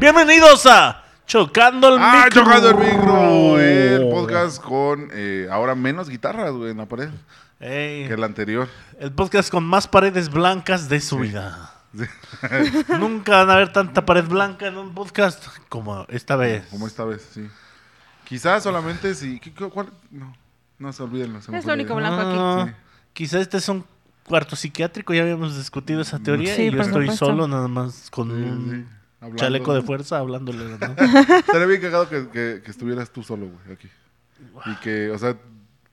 Bienvenidos a Chocando el Ah, Micro. chocando el micro. Podcast con eh, ahora menos guitarras, güey, en la pared Ey, que el anterior. el podcast con más paredes blancas de su vida. Nunca van a ver tanta pared blanca en un podcast como esta vez. Como esta vez, sí. Quizás solamente si. ¿qué- qué- cuál? No, no se olviden. se me Es fue lo la único idea. blanco aquí. Ah, Sí. Quizá este es un cuarto psiquiátrico, ya habíamos discutido esa teoría Sí, y yo por estoy supuesto. solo nada más con Sí, un sí, hablando. chaleco de fuerza hablándole. ¿no? Estaría bien cagado que, que- que estuvieras tú solo, güey, aquí. Y que, o sea,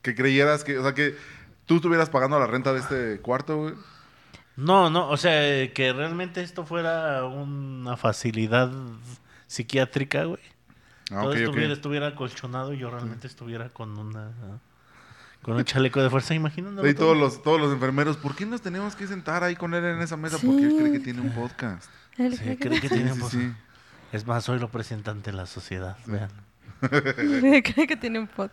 que creyeras que, o sea, que tú estuvieras pagando la renta de este cuarto, güey. No, no, o sea, que realmente esto fuera una facilidad psiquiátrica, güey. Ah, Todo ok, estuviera, ok. estuviera acolchonado y yo realmente estuviera con una con un chaleco de fuerza, imaginándolo. Y todo. todos los, todos los enfermeros, ¿por qué nos tenemos que sentar ahí con él en esa mesa? Porque él cree que tiene un podcast. Él Sí, cree que- que Sí, tiene sí, voz. sí. Es más, soy lo presentante de la sociedad. Vean. cree que tiene un pod.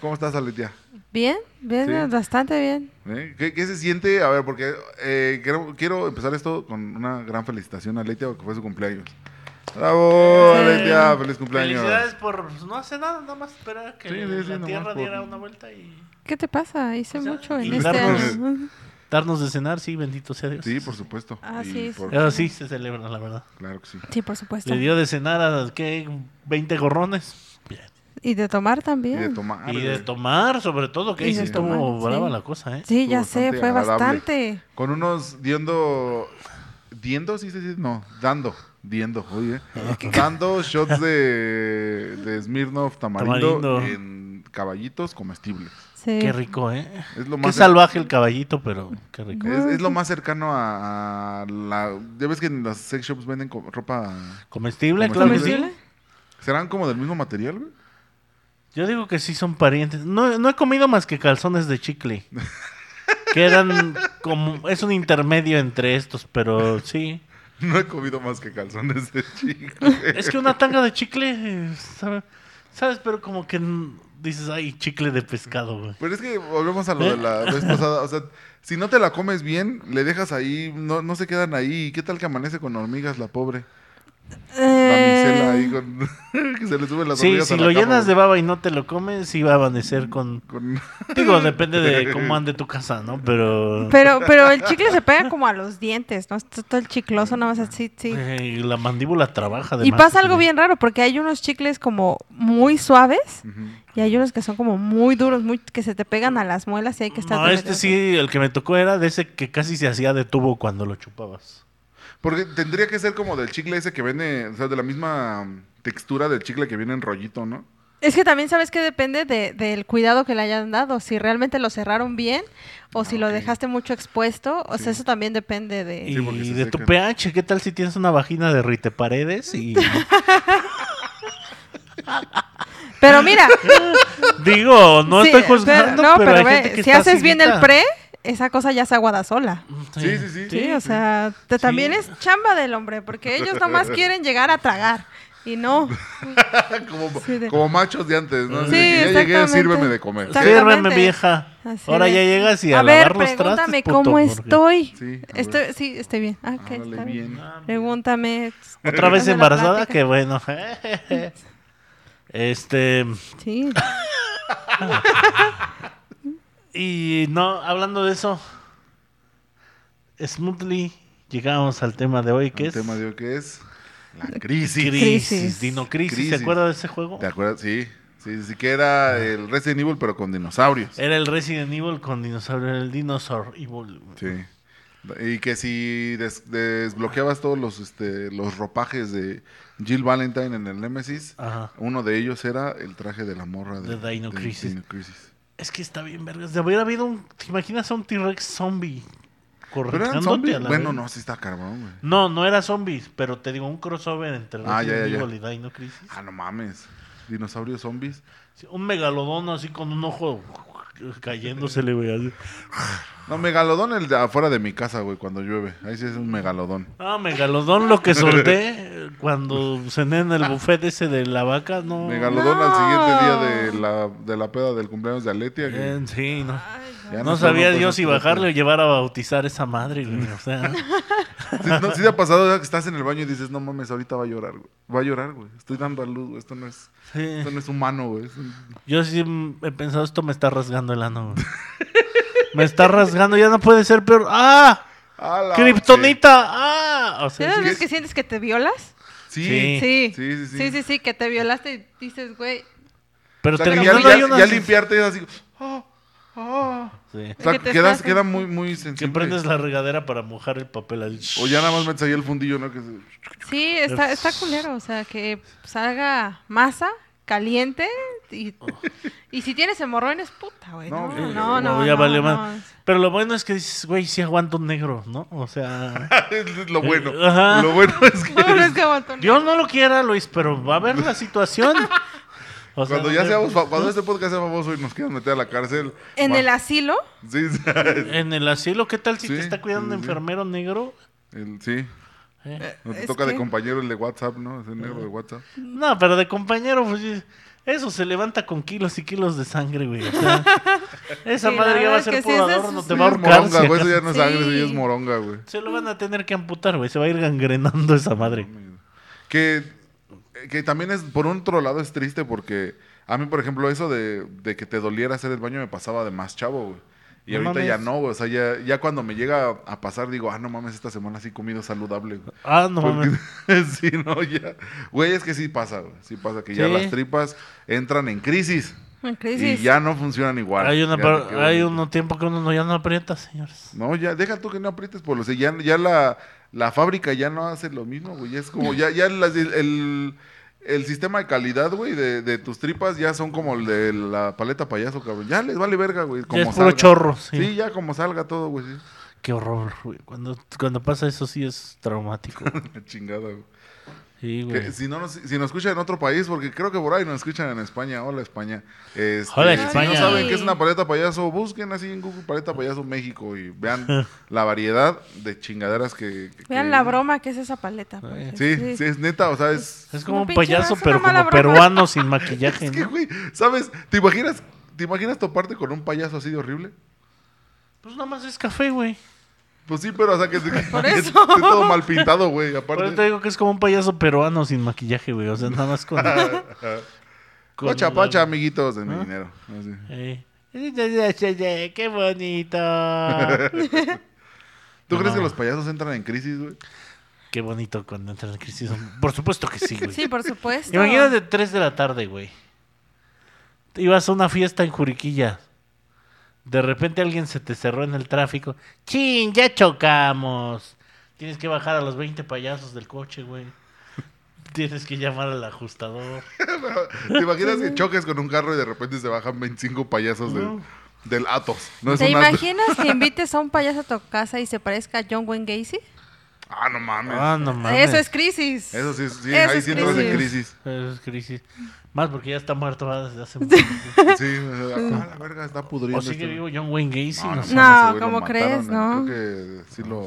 ¿Cómo estás, Aletia? Bien, bien, Sí. bastante bien. ¿Eh? ¿Qué, qué se siente? A ver, porque eh, quiero, quiero empezar esto con una gran felicitación a Aletia porque fue su cumpleaños. ¡Bravo, Sí. Aletia! ¡Feliz cumpleaños! Felicidades por no hacer nada, nada más esperar que Sí, sí, sí, la Tierra por- diera una vuelta y ¿Qué te pasa? Hice O sea, mucho en este darnos- año. darnos de cenar, sí, bendito sea Dios. Sí, por supuesto. Ah, Y sí, por- Eso sí se celebra, la verdad. Claro que sí. Sí, por supuesto. Le dio de cenar a, ¿qué? 20 gorrones. Y de tomar Y de también. tomar. Y de tomar, sobre todo, que ahí estuvo brava sí. la cosa, ¿eh? Sí, ya sé, fue agradable. bastante. Con unos diendo... ¿Diendo? Sí, sí, sí. No, dando. Diendo, oye. Dando shots de, de Smirnoff tamarindo, Tamarindo. en caballitos comestibles. Sí. Qué rico, ¿eh? Es lo Qué más... salvaje el caballito, pero qué rico. Es, es lo más cercano a, a la... Ya ves que en las sex shops venden co- ropa... ¿Comestible? Sí. ¿Comestible? ¿Serán como del mismo material, güey? Yo digo que sí son parientes. No, no he comido más que calzones de chicle. que eran como... Es un intermedio entre estos, pero sí. No he comido más que calzones de chico. Es que una tanga de chicle, eh, sabe- ¿sabes? Pero como que dices, ay, chicle de pescado, güey. Pero es que volvemos a lo de la vez pasada. O sea, si no te la comes bien, le dejas ahí, no, no se quedan ahí. ¿Qué tal que amanece con hormigas la pobre? La micela ahí Eh, con... que se le suben las Sí, si a la lo cama, llenas de baba y no te lo comes, sí va a amanecer con... Con- Digo, depende de cómo ande tu casa, ¿no? Pero... pero, pero el chicle se pega como a los dientes, ¿no? Está todo el chicloso, nada más así, sí. eh, la mandíbula trabaja Y además. pasa algo bien raro, porque hay unos chicles como muy suaves y hay unos que son como muy duros, muy que se te pegan a las muelas y hay que estar... No, este sí, el que me tocó era de ese que casi se hacía de tubo cuando lo chupabas. Porque tendría que ser como del chicle ese que viene, o sea, de la misma textura del chicle que viene en rollito, ¿no? Es que también sabes que depende de- del cuidado que le hayan dado, si realmente lo cerraron bien o si lo ok. dejaste mucho expuesto, o Sí. sea, eso también depende de... Sí, y de tu pH, ¿qué tal si tienes una vagina de rite paredes? Y Pero mira, digo, no sí, estoy juzgando, no, pero, hay ve, gente que si está haces bien el pre, esa cosa ya se aguada sola. Sí, sí, sí. Sí, o sea, te- también es chamba del hombre, porque ellos nomás quieren llegar a tragar y no. como, Sí, de- como machos de antes, ¿no? Sí, ya llegué, sírveme de comer. Sírveme, vieja. Así Ahora de- ya llegas y a, a ver, los pregúntame trastes, puto, cómo porque- estoy. Sí, ver. Estoy, sí, estoy bien. Ah, ok, Háblale está bien. bien. Pregúntame. Otra vez embarazada, que bueno. este. Sí. Y no, hablando de eso. Smoothly llegamos al tema de hoy, que El es. tema de hoy que es la crisis. Crisis. Crisis. Dino Crisis. Crisis. ¿Se acuerda de ese juego? ¿Te acuerdas? Sí. Sí, sí que era el Resident Evil, pero con dinosaurios. Era el Resident Evil con dinosaurio, el Dinosaur Evil. Sí. Y que si des- desbloqueabas todos los, este, los ropajes de Jill Valentine en el Nemesis, Ajá. uno de ellos era el traje de la morra de, De Dino Crisis. Dino Crisis. Es que está bien, vergas. De haber habido un. ¿Te imaginas a un T-Rex zombie? ¿Pero eran correteándote a la Bueno, vez? no, sí está carbón, güey. No, no era zombies, pero te digo, un crossover entre Ah, ya, Resident ya, ya. Evil y Dino Crisis. Ah, no mames. dinosaurios zombies. Sí, Un megalodón así con un ojo cayéndosele, güey. No, megalodón el de afuera de mi casa, güey, cuando llueve. Ahí sí es un megalodón. Ah, megalodón lo que solté cuando cené en el buffet ese de la vaca, no. Megalodón al siguiente día de la, de la peda del cumpleaños de Aletia. que Eh, sí, no. Ay, no. sabía pues, Dios si pues, bajarle o llevar a bautizar esa madre, güey. O sea, Sí, no, sí te ha pasado ya que estás en el baño y dices, no mames, ahorita va a llorar, güey. Va a llorar, güey. Estoy dando a luz, güey. Esto no es, sí. esto no es humano, güey. Es un- Yo sí he pensado, esto me está rasgando el ano, güey. Me está rasgando, ya no puede ser peor. ¡Ah! ¡A la- ¡Kriptonita! ¡Ah! O ¿Sí sea, que sientes que te violas? Sí. Sí. Sí. Sí, sí, sí. Sí, sí, sí, que te violaste y dices, güey. pero O sea, ya, terminando ya- hay unas... ya limpiarte es así. ah, Sí. O sea, Que te quedas, estás- queda muy, muy Que sensible. prendes la regadera para mojar el papel ahí. O ya nada más metes ahí el fundillo, ¿no? Que se- Sí, está, está culero. O sea, que salga masa caliente y, y si tienes hemorroides, puta, güey. No, No, no, no. ya no, valió no. más. Pero lo bueno es que dices, güey, sí aguanto un negro, ¿no? O sea... es lo bueno. Eh, ajá. Lo bueno es que No, no es que aguantó un- Dios no lo quiera, Luis, pero va a ver la situación. O sea, cuando ya seamos, cuando este podcast sea famoso y nos quieran meter a la cárcel. En va- el asilo, Sí, sí. En el asilo, ¿qué tal si Sí, te está cuidando sí, un sí. enfermero negro? El- sí. Eh, No te Es toca de compañero el de WhatsApp, ¿no? Es el negro de WhatsApp. No, pero de compañero, pues sí, eso se levanta con kilos y kilos de sangre, güey. o sea, esa Sí, madre ya va a ser es- adorno, sí, te va a Es ahorcar. moronga, güey. Eso ya no es sangre, eso ya es moronga, güey. Se lo van a tener que amputar, güey. Se va a ir gangrenando esa madre. Que, que también es, por otro lado, es triste porque a mí, por ejemplo, eso de, de que te doliera hacer el baño me pasaba de más chavo, güey. Y No ahorita mames. ya no, güey. O sea, ya, ya cuando me llega a pasar, digo, ah, no mames, esta semana sí he comido saludable, güey. Ah, no Porque- mames. sí, no, ya. Güey, es que sí pasa, güey. Sí pasa que ya las tripas entran en crisis. en crisis. Y ya no funcionan igual. Hay, una, hay un tiempo que uno no- ya no aprieta, señores. No, ya, deja tú que no aprietes por lo sé, ya, ya la, la fábrica ya no hace lo mismo, güey. Es como, ya, ya las- el, el, sistema de calidad, güey, de, de tus tripas ya son como el de la paleta payaso, cabrón. Ya les vale verga, güey. Como es puro salga. chorro, sí. Sí. ya como salga todo, güey. Sí. Qué horror, güey. Cuando, cuando pasa eso sí es traumático. Chingada, güey. Sí, Que güey. si no nos, si nos escuchan en otro país, porque creo que por ahí nos escuchan en España. Hola, España. Este, Hola, Si España. no saben qué es una paleta payaso, busquen así en Google paleta payaso México y vean la variedad de chingaderas que... que- Vean que- la broma que es esa paleta. porque Sí, sí, es neta, o sea, es... Es como Como un payaso, pero como broma. peruano sin maquillaje, Es que, ¿no? güey, ¿sabes? ¿Te imaginas, ¿Te imaginas toparte con un payaso así de horrible? Pues nada más es café, güey. Pues sí, pero o sea que, que- Por que eso. esté todo mal pintado, güey. Por Aparte, eso te digo que es como un payaso peruano sin maquillaje, güey. O sea, nada más con... con pacha, amiguitos de mi ¿Ah? dinero. Así. Eh. ¡Qué bonito! ¿Tú No. crees que los payasos entran en crisis, güey? Qué bonito cuando entran en crisis. Por supuesto que sí, güey. Sí, por supuesto. Imagínate 3 de la tarde, güey. Ibas a una fiesta en Juriquilla. De repente alguien se te cerró en el tráfico. ¡Chin! ¡Ya chocamos! Tienes que bajar a los 20 payasos del coche, güey. Tienes que llamar al ajustador. ¿Te imaginas que choques con un carro y de repente se bajan 25 payasos del, No. del Atos? ¿No es ¿Te un Atos? imaginas que invites a un payaso a tu casa y se parezca a John Wayne Gacy? Ah, no mames. Ah, no mames. Eso es crisis. Eso sí, sí Eso ahí es sí entras en crisis. crisis. Eso es crisis. Más porque ya está muerto ¿verdad? desde hace mucho tiempo. Sí, ah, la verga está pudriendo. ¿O sigue este- vivo John Wayne Gacy? No, No, no, sé. No, ¿cómo crees, eh. no? Creo que sí lo...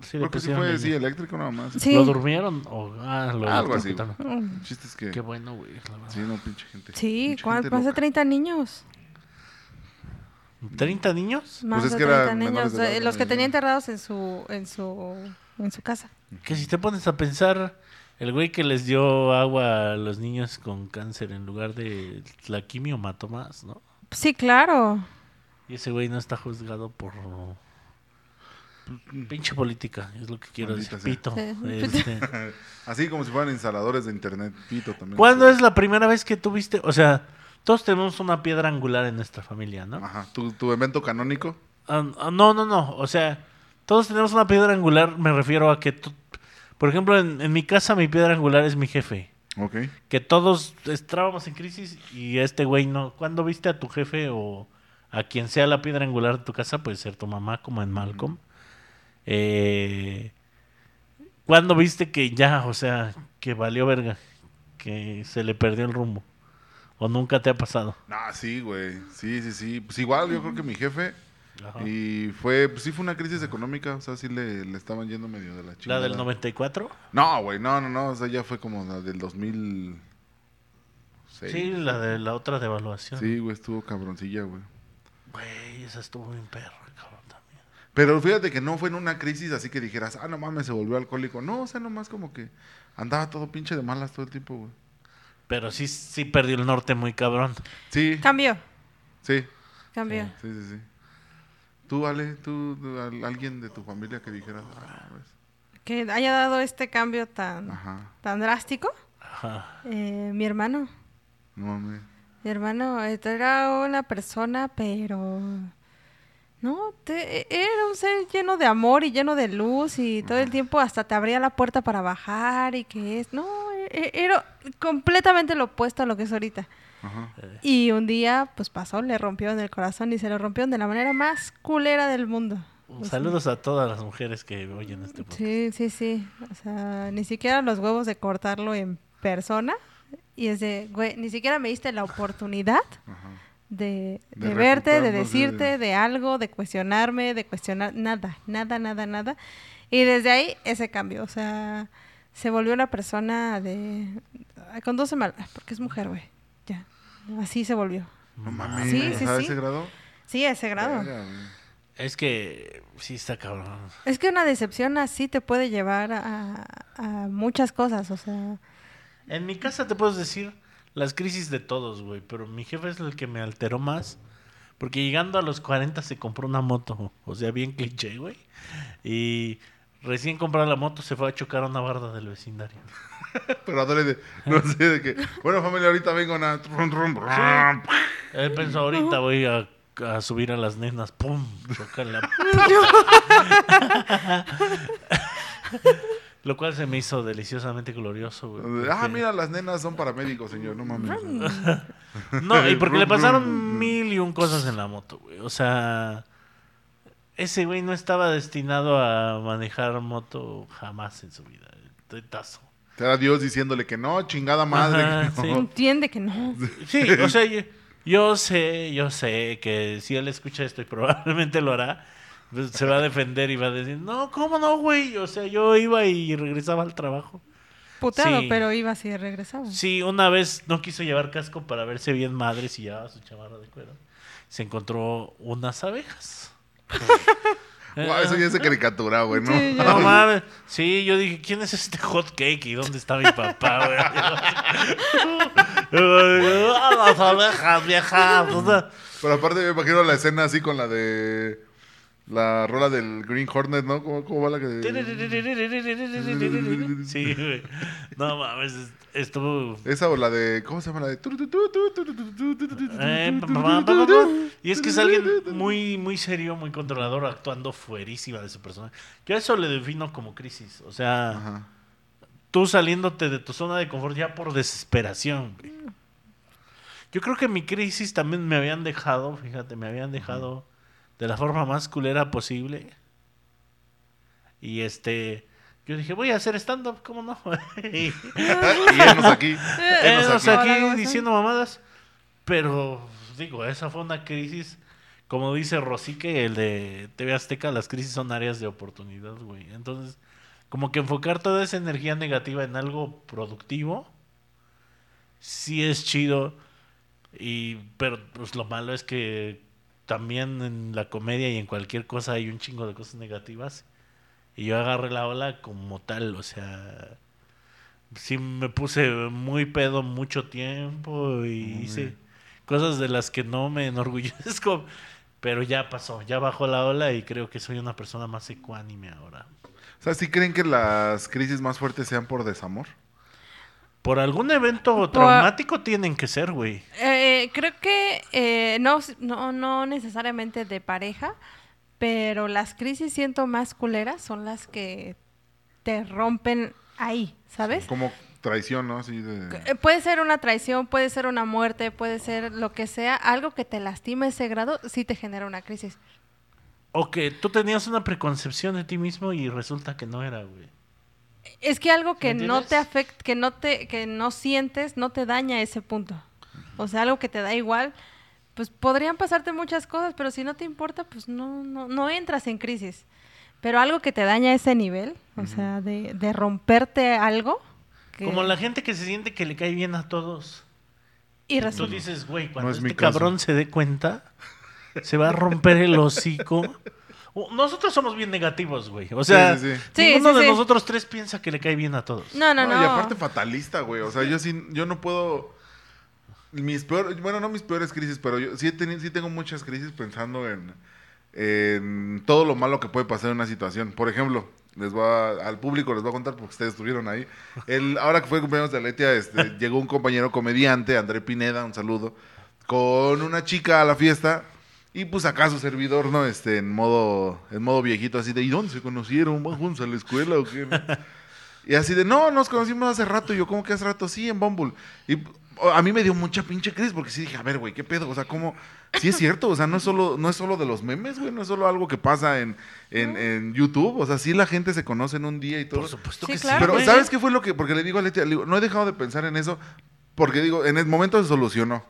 Sí, creo que sí fue, sí, eléctrico nada más. Sí. ¿Lo durmieron? O, ah, lo Algo así. El chiste es que... Qué bueno, güey. Sí, no, pinche gente. Sí, Pinche ¿cuál- gente más de loca. 30 niños. ¿30 niños? Más Pues es de que 30 eran menores niños. de eh, los que tenía enterrados en su, en su, en su casa. Que si te pones a pensar, el güey que les dio agua a los niños con cáncer en lugar de la quimio mató más, ¿no? Sí, claro. Y ese güey no está juzgado por pinche política, es lo que quiero Maldita decir. Pito. Este, Así como si fueran instaladores de internet. Pito también. ¿Cuándo es la primera vez que tuviste? O sea, todos tenemos una piedra angular en nuestra familia, ¿no? Ajá. ¿Tu, tu evento canónico? Ah, ah, no, no, no. O sea, todos tenemos una piedra angular. Me refiero a que, tú- por ejemplo, en, en mi casa mi piedra angular es mi jefe. Ok. Que todos estábamos en crisis y este güey no. ¿Cuándo viste a tu jefe o a quien sea la piedra angular de tu casa? Puede ser tu mamá, como en Malcolm. Eh, ¿Cuándo viste que ya, o sea, que valió verga? Que se le perdió el rumbo. ¿O nunca te ha pasado? No, sí, güey. Sí, sí, sí. Pues igual, yo creo que mi jefe. Ajá. Y fue, pues sí fue una crisis económica. O sea, sí le, le estaban yendo medio de la ¿La chingada. del 94? No, güey, no, no, no. O sea, ya fue como la del 2006. Sí, la de la otra devaluación. Sí, güey, estuvo cabroncilla, güey. Güey, esa estuvo bien perro, cabrón, también. Pero fíjate que no fue en una crisis así que dijeras, ah, no mames, se volvió alcohólico. No, o sea, nomás como que andaba todo pinche de malas todo el tiempo, güey. Pero sí, sí perdió el norte muy cabrón. Sí, Cambió, sí, cambió. sí, sí, sí. Tú, Ale, tú, tú, al- alguien de tu familia que dijera, ah, pues, Que haya dado este cambio tan, ajá, tan drástico. Ajá. Eh, mi hermano. no mames. Mi hermano este, era una persona, pero... No, te- era un ser lleno de amor y lleno de luz y todo el tiempo hasta te abría la puerta para bajar y que es... No, e- era completamente lo opuesto a lo que es ahorita. Ajá. Y un día, pues pasó, le rompió en el corazón y se lo rompió de la manera más culera del mundo. Sea, Saludos a todas las mujeres que oyen este podcast. Sí, sí, sí. O sea, ni siquiera los huevos de cortarlo en persona. Y es de, güey, ni siquiera me diste la oportunidad Ajá. de, De de verte, de decirte de algo, de cuestionarme, de cuestionar nada, nada, nada, nada. Y desde ahí ese cambio, o sea, se volvió una persona de... ay, Condúceme, al- porque es mujer, güey. Así se volvió. No mames, Sí, sí, sí. ese grado. Sí, a ese grado. Es que sí está cabrón. Es que una decepción así te puede llevar a, a muchas cosas, o sea... En mi casa te puedo decir las crisis de todos, güey. Pero mi jefe es el que me alteró más. Porque llegando a los 40 se compró una moto. O sea, bien cliché, güey. Y recién comprada la moto se fue a chocar a una barda del vecindario. Pero adore de, no sé, de que, bueno, familia, ahorita vengo a... Él pensó, ahorita voy a, a subir a las nenas. ¡Pum! Choca la... Lo cual se me hizo deliciosamente glorioso, güey. Ah, mira, las nenas son paramédicos, señor, no mames. No, y porque le pasaron mil y un cosas en la moto, güey. O sea, ese güey no estaba destinado a manejar moto jamás en su vida. Tetazo. Era Dios diciéndole que no, chingada madre. Ajá, que no. sí. Entiende que no. Sí, o sea, yo, yo sé, yo sé que si él escucha esto y probablemente lo hará, pues, se va a defender y va a decir, no, ¿cómo no, güey? O sea, yo iba y regresaba al trabajo. Puteado, Sí. pero iba así de regresado. Sí, una vez no quiso llevar casco para verse bien madre si llevaba su chamarra de cuero. Se encontró unas abejas. Guau, eso ya es de caricatura, güey, ¿no? Sí, ya. No mames. Sí, yo dije, ¿quién es este hot cake y dónde está mi papá, güey? Las abejas, viejas. o sea, Pero aparte me imagino la escena así con la de... La rola del Green Hornet, ¿no? ¿Cómo, cómo va la que...? Sí, güey. No mames, estuvo. Esa o la de... ¿Cómo se llama? La de... Eh, pa, pa, pa, pa, pa. Y es que es alguien muy, muy serio, muy controlador, actuando fuerísima de su personaje. Yo eso le defino como crisis. O sea, Ajá. tú saliéndote de tu zona de confort ya por desesperación. güey. Yo creo que mi crisis también me habían dejado, fíjate, me habían dejado de la forma más culera posible. Y este, yo dije, voy a hacer stand-up, ¿cómo no? y, y enos aquí. enos aquí. aquí diciendo mamadas. Pero, digo, esa fue una crisis. Como dice Rosique, el de TV Azteca, las crisis son áreas de oportunidad, güey. Entonces, como que enfocar toda esa energía negativa en algo productivo, sí es chido. Y, pero pues lo malo es que también en la comedia y en cualquier cosa hay un chingo de cosas negativas. Y yo agarré la ola como tal, o sea, sí me puse muy pedo mucho tiempo y hice cosas de las que no me enorgullezco, pero ya pasó, ya bajó la ola y creo que soy una persona más ecuánime ahora. O sea, ¿sí creen que las crisis más fuertes sean por desamor? Por algún evento traumático tienen que ser, güey. Eh, creo que eh, no, no, no necesariamente de pareja, pero las crisis siento más culeras son las que te rompen ahí, ¿sabes? Como traición, ¿no? Así de... Eh, Puede ser una traición, puede ser una muerte, puede ser lo que sea, algo que te lastima ese grado, sí te genera una crisis. O que tú tenías una preconcepción de ti mismo y resulta que no era, güey. Es que algo que ¿Me no te afecta, que no te, que no sientes, no te daña ese punto. o sea, algo que te da igual, pues podrían pasarte muchas cosas, pero si no te importa, pues no, no, no entras en crisis. Pero algo que te daña a ese nivel, o sea, de, de romperte algo. que- Como la gente que se siente que le cae bien a todos. Y Tú resulta. dices, güey, cuando es mi este cabrón se dé cuenta, se va a romper el hocico. Nosotros somos bien negativos, güey. O sea, Sí, sí, sí. Sí, ninguno sí, de sí. nosotros tres piensa que le cae bien a todos. No, no, no. Y aparte fatalista, güey. O sea, yo sí, yo no puedo. Mis peores, bueno, no mis peores crisis, pero yo sí, he teni- sí tengo muchas crisis pensando en, en todo lo malo que puede pasar en una situación. Por ejemplo, les voy a- al público les voy a contar porque ustedes estuvieron ahí. El, ahora que fue el cumpleaños de Aletia, este, llegó un compañero comediante, André Pineda, un saludo, con una chica a la fiesta. Y pues acá su servidor, ¿no? Este, en modo, en modo viejito, así de, ¿y dónde se conocieron? ¿Van juntos a la escuela o qué? Y así de, no, nos conocimos hace rato. Y yo, ¿cómo que hace rato? Sí, en Bumble. Y a mí me dio mucha pinche crisis porque sí dije, a ver, güey, ¿qué pedo? O sea, ¿cómo? Sí es cierto, o sea, no es solo, no es solo de los memes, güey, no es solo algo que pasa en, en, en YouTube. O sea, sí la gente se conoce en un día y todo. Por supuesto Sí, que claro. sí. Pero, güey. ¿sabes qué fue lo que? Porque le digo a Leti, le digo, no he dejado de pensar en eso, porque digo, en el momento se solucionó,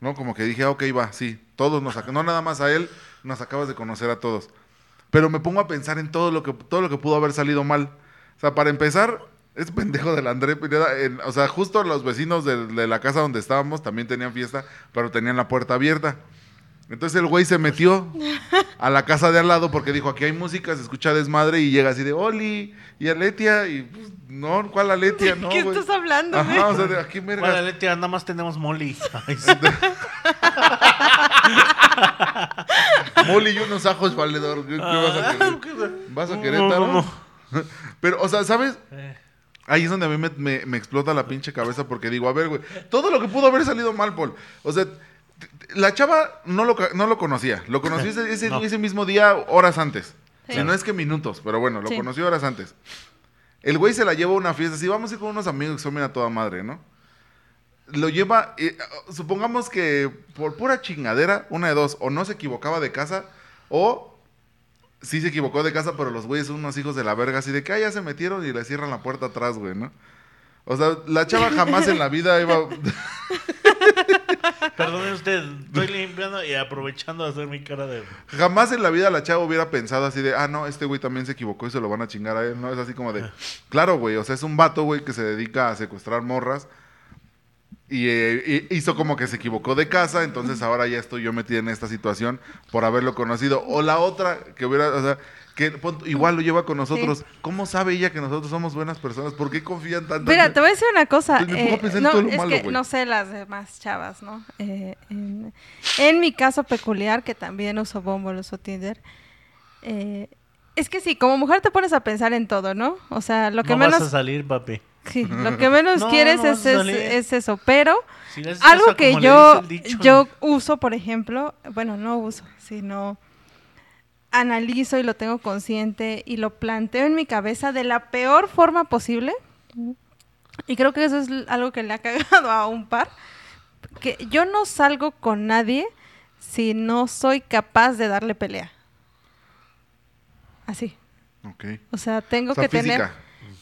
¿no? Como que dije, ah, ok, va, sí, todos nos, no nada más a él, nos acabas de conocer a todos. Pero me pongo a pensar en todo lo que, todo lo que pudo haber salido mal. O sea, para empezar, es pendejo del André Pineda, en- o sea, justo los vecinos de, de la casa donde estábamos también tenían fiesta, pero tenían la puerta abierta. Entonces el güey se metió a la casa de al lado porque dijo, aquí hay música, se escucha desmadre y llega así de, Oli, y Aletia, y pues, no, ¿cuál Aletia? No, ¿Qué güey. estás hablando, güey? Ajá, o sea, de aquí verga. Bueno, Letia, nada más tenemos Molly. Moli y unos ajos, valedor. ¿Qué, qué vas a querer? ¿Vas a No, Querétaro? no, no. Pero, o sea, ¿sabes? Eh, Ahí es donde a mí me, me- me explota la pinche cabeza porque digo, a ver, güey, todo lo que pudo haber salido mal, Paul. O sea, la chava no lo, no lo conocía. Lo conocí ese, ese- No. ese mismo día, horas antes. Sí. Si no es que minutos, pero bueno, lo Sí. conocí horas antes. El güey se la lleva a una fiesta, así vamos a ir con unos amigos que son bien a toda madre, ¿no? Lo lleva, eh, supongamos que por pura chingadera, una de dos, o no se equivocaba de casa, o sí se equivocó de casa, pero los güeyes son unos hijos de la verga, así de que ah, ya se metieron y le cierran la puerta atrás, güey, ¿no? O sea, la chava jamás en la vida iba... Perdone usted, estoy limpiando y aprovechando de hacer mi cara de. Jamás en la vida la chava hubiera pensado así de, ah, no, este güey también se equivocó y se lo van a chingar a él, ¿no? Es así como de, claro, güey, o sea, es un vato, güey, que se dedica a secuestrar morras y eh, hizo como que se equivocó de casa, entonces ahora ya estoy yo metida en esta situación por haberlo conocido. O la otra, que hubiera, o sea, que pon- igual lo lleva con nosotros. ¿Cómo sabe ella que nosotros somos buenas personas? ¿Por qué confían tanto? Mira, te voy a decir una cosa. Pues me pongo a eh, no, todo lo es malo, que no sé las demás chavas, ¿no? Eh, en, en mi caso peculiar, que también uso Bumble, uso Tinder, eh, es que sí, como mujer te pones a pensar en todo, ¿no? O sea, lo que no menos, vas a salir, papi. Sí, lo que menos No, quieres no es, eso. Pero Si algo que yo, dicho, yo uso, por ejemplo, bueno, no uso, sino analizo y lo tengo consciente y lo planteo en mi cabeza de la peor forma posible. Y creo que eso es algo que le ha cagado a un par. Que yo no salgo con nadie si no soy capaz de darle pelea. Así. Ok. O sea, tengo O sea, que tener...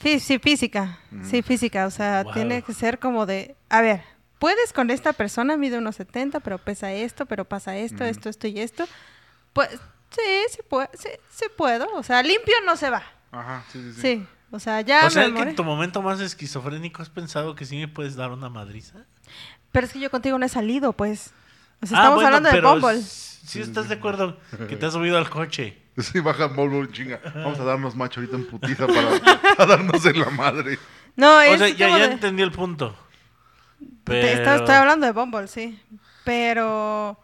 Sí, sí, física. Mm. Sí, física. O sea, Wow. tiene que ser como de, a ver, puedes con esta persona, mide unos 70, pero pesa esto, pero pasa esto, Mm. esto, esto y esto. Pues sí, sí, puedo, sí, sí puedo. O sea, limpio no se va. Ajá, sí, sí, sí. Sí. O sea, ya o sea, me que en tu momento más esquizofrénico has pensado que sí me puedes dar una madriza. Pero es que yo contigo no he salido, pues. O sea, Ah, estamos bueno, hablando de Bumble. s- Sí, estás de acuerdo que te has subido al coche. Sí, baja Bumble, chinga. Vamos a darnos macho ahorita en putiza para, para darnos en la madre. No, O es sea, ya, como ya de- entendí el punto. Te- Pero... estoy, estoy hablando de Bumble, sí. Pero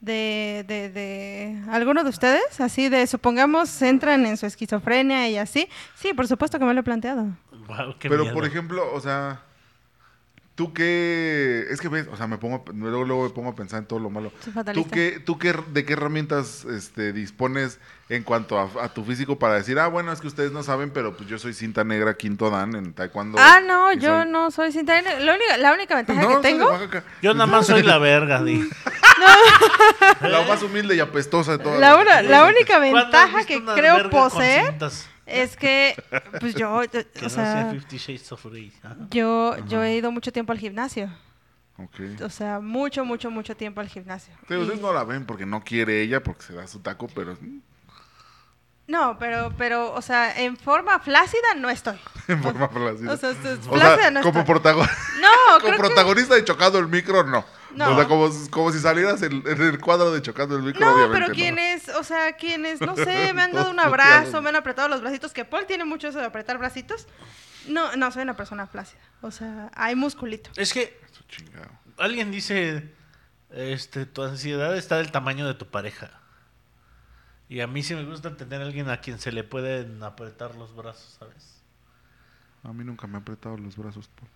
de, de, de alguno de ustedes, así de, supongamos, entran en su esquizofrenia y así. Sí, por supuesto que me lo he planteado. Guau, qué Pero, miedo. por ejemplo, o sea, tú qué... Es que ves, o sea, me pongo, luego, luego me pongo a pensar en todo lo malo. Soy ¿Tú fatalista. qué, tú qué, de qué herramientas este, dispones en cuanto a, a tu físico para decir, ah, bueno, es que ustedes no saben, pero pues yo soy cinta negra quinto dan en taekwondo. Ah, no, yo soy- no soy cinta negra. La única, la única ventaja No, que tengo... Yo nada más soy la verga, di. La más humilde y apestosa de todas. La, una- la única ¿Cuándo has ventaja que creo poseer? Es que, pues yo, yo- Que o no sea sea, Fifty Shades of Grey. ajá. yo, yo he ido mucho tiempo al gimnasio. Ok. O sea, mucho, mucho, mucho tiempo al gimnasio. Sí, Y- ustedes no la ven porque no quiere ella, porque se da su taco, pero No, pero, pero, o sea, en forma flácida no estoy. en forma flácida. O sea, es- es O flácida sea, no como, estoy. protago- No, como creo que... protagonista de Chocando el Micro, no. No. O sea, como, como si salieras en, en el cuadro de Chocando el Micro, No, obviamente. pero no. quienes, o sea, quienes, no sé, me han dado un abrazo, me han apretado los bracitos, que Paul tiene mucho eso de apretar bracitos. No, no, soy una persona flácida. O sea, hay musculito. Es que alguien dice, este, tu ansiedad está del tamaño de tu pareja. Y a mí sí me gusta tener a alguien a quien se le pueden apretar los brazos, ¿sabes? A mí nunca me ha apretado los brazos. Paul.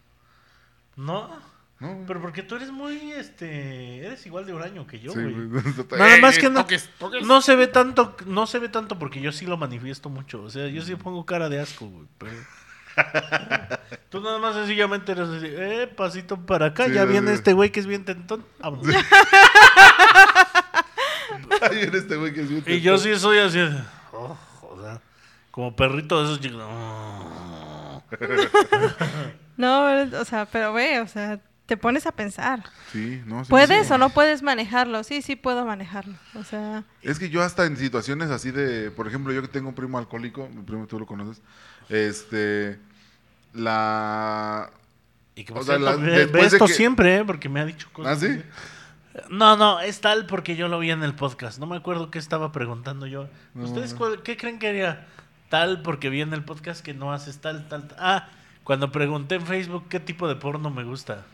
No, No, güey. pero porque tú eres muy, este, eres igual de huraño que yo, Sí, güey. güey. Nada más que no, toques, toques. no se ve tanto, no se ve tanto porque yo sí lo manifiesto mucho. O sea, yo sí pongo cara de asco, güey. Pero... Tú nada más sencillamente eres así, eh, pasito para acá, Sí, ya sí, viene sí. este güey que es bien tentón. vámonos. Ahí viene este güey que es bien Y yo tentón. sí soy así, oh, joder, como perrito de esos chicos. oh. No, o sea, pero ve, o sea, te pones a pensar. Sí, no, sí, ¿Puedes sí. o no puedes manejarlo? Sí, sí puedo manejarlo. O sea, Es que yo hasta en situaciones así de, por ejemplo, yo que tengo un primo alcohólico, mi primo tú lo conoces, este, la... Y que O sea, la- ve- ve después de esto que- siempre, ¿eh? porque me ha dicho cosas. ¿Ah, sí? así. No, no, es tal porque yo lo vi en el podcast. No me acuerdo qué estaba preguntando yo. No. ¿Ustedes cuál- qué creen que haría? Tal porque vi en el podcast que no haces tal, tal, tal. Ah, cuando pregunté en Facebook qué tipo de porno me gusta.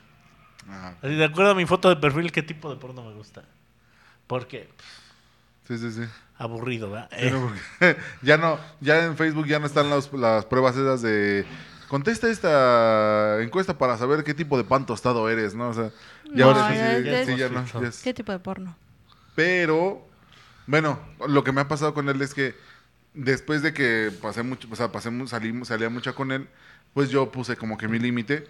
Ajá. Así, de acuerdo a mi foto de perfil, qué tipo de porno me gusta. Porque Sí, sí, sí. aburrido, ¿verdad? Sí, Eh, no, porque ya no, ya en Facebook ya no están las, las pruebas esas de contesta esta encuesta para saber qué tipo de pan tostado eres, ¿no? O sea, ya No, ahora ya- sí, ya- sí, ya no. ¿qué tipo de porno? Pero, bueno, lo que me ha pasado con él es que después de que pasé mucho, o sea, pasé, salí- salía mucho con él, pues yo puse como que mi límite.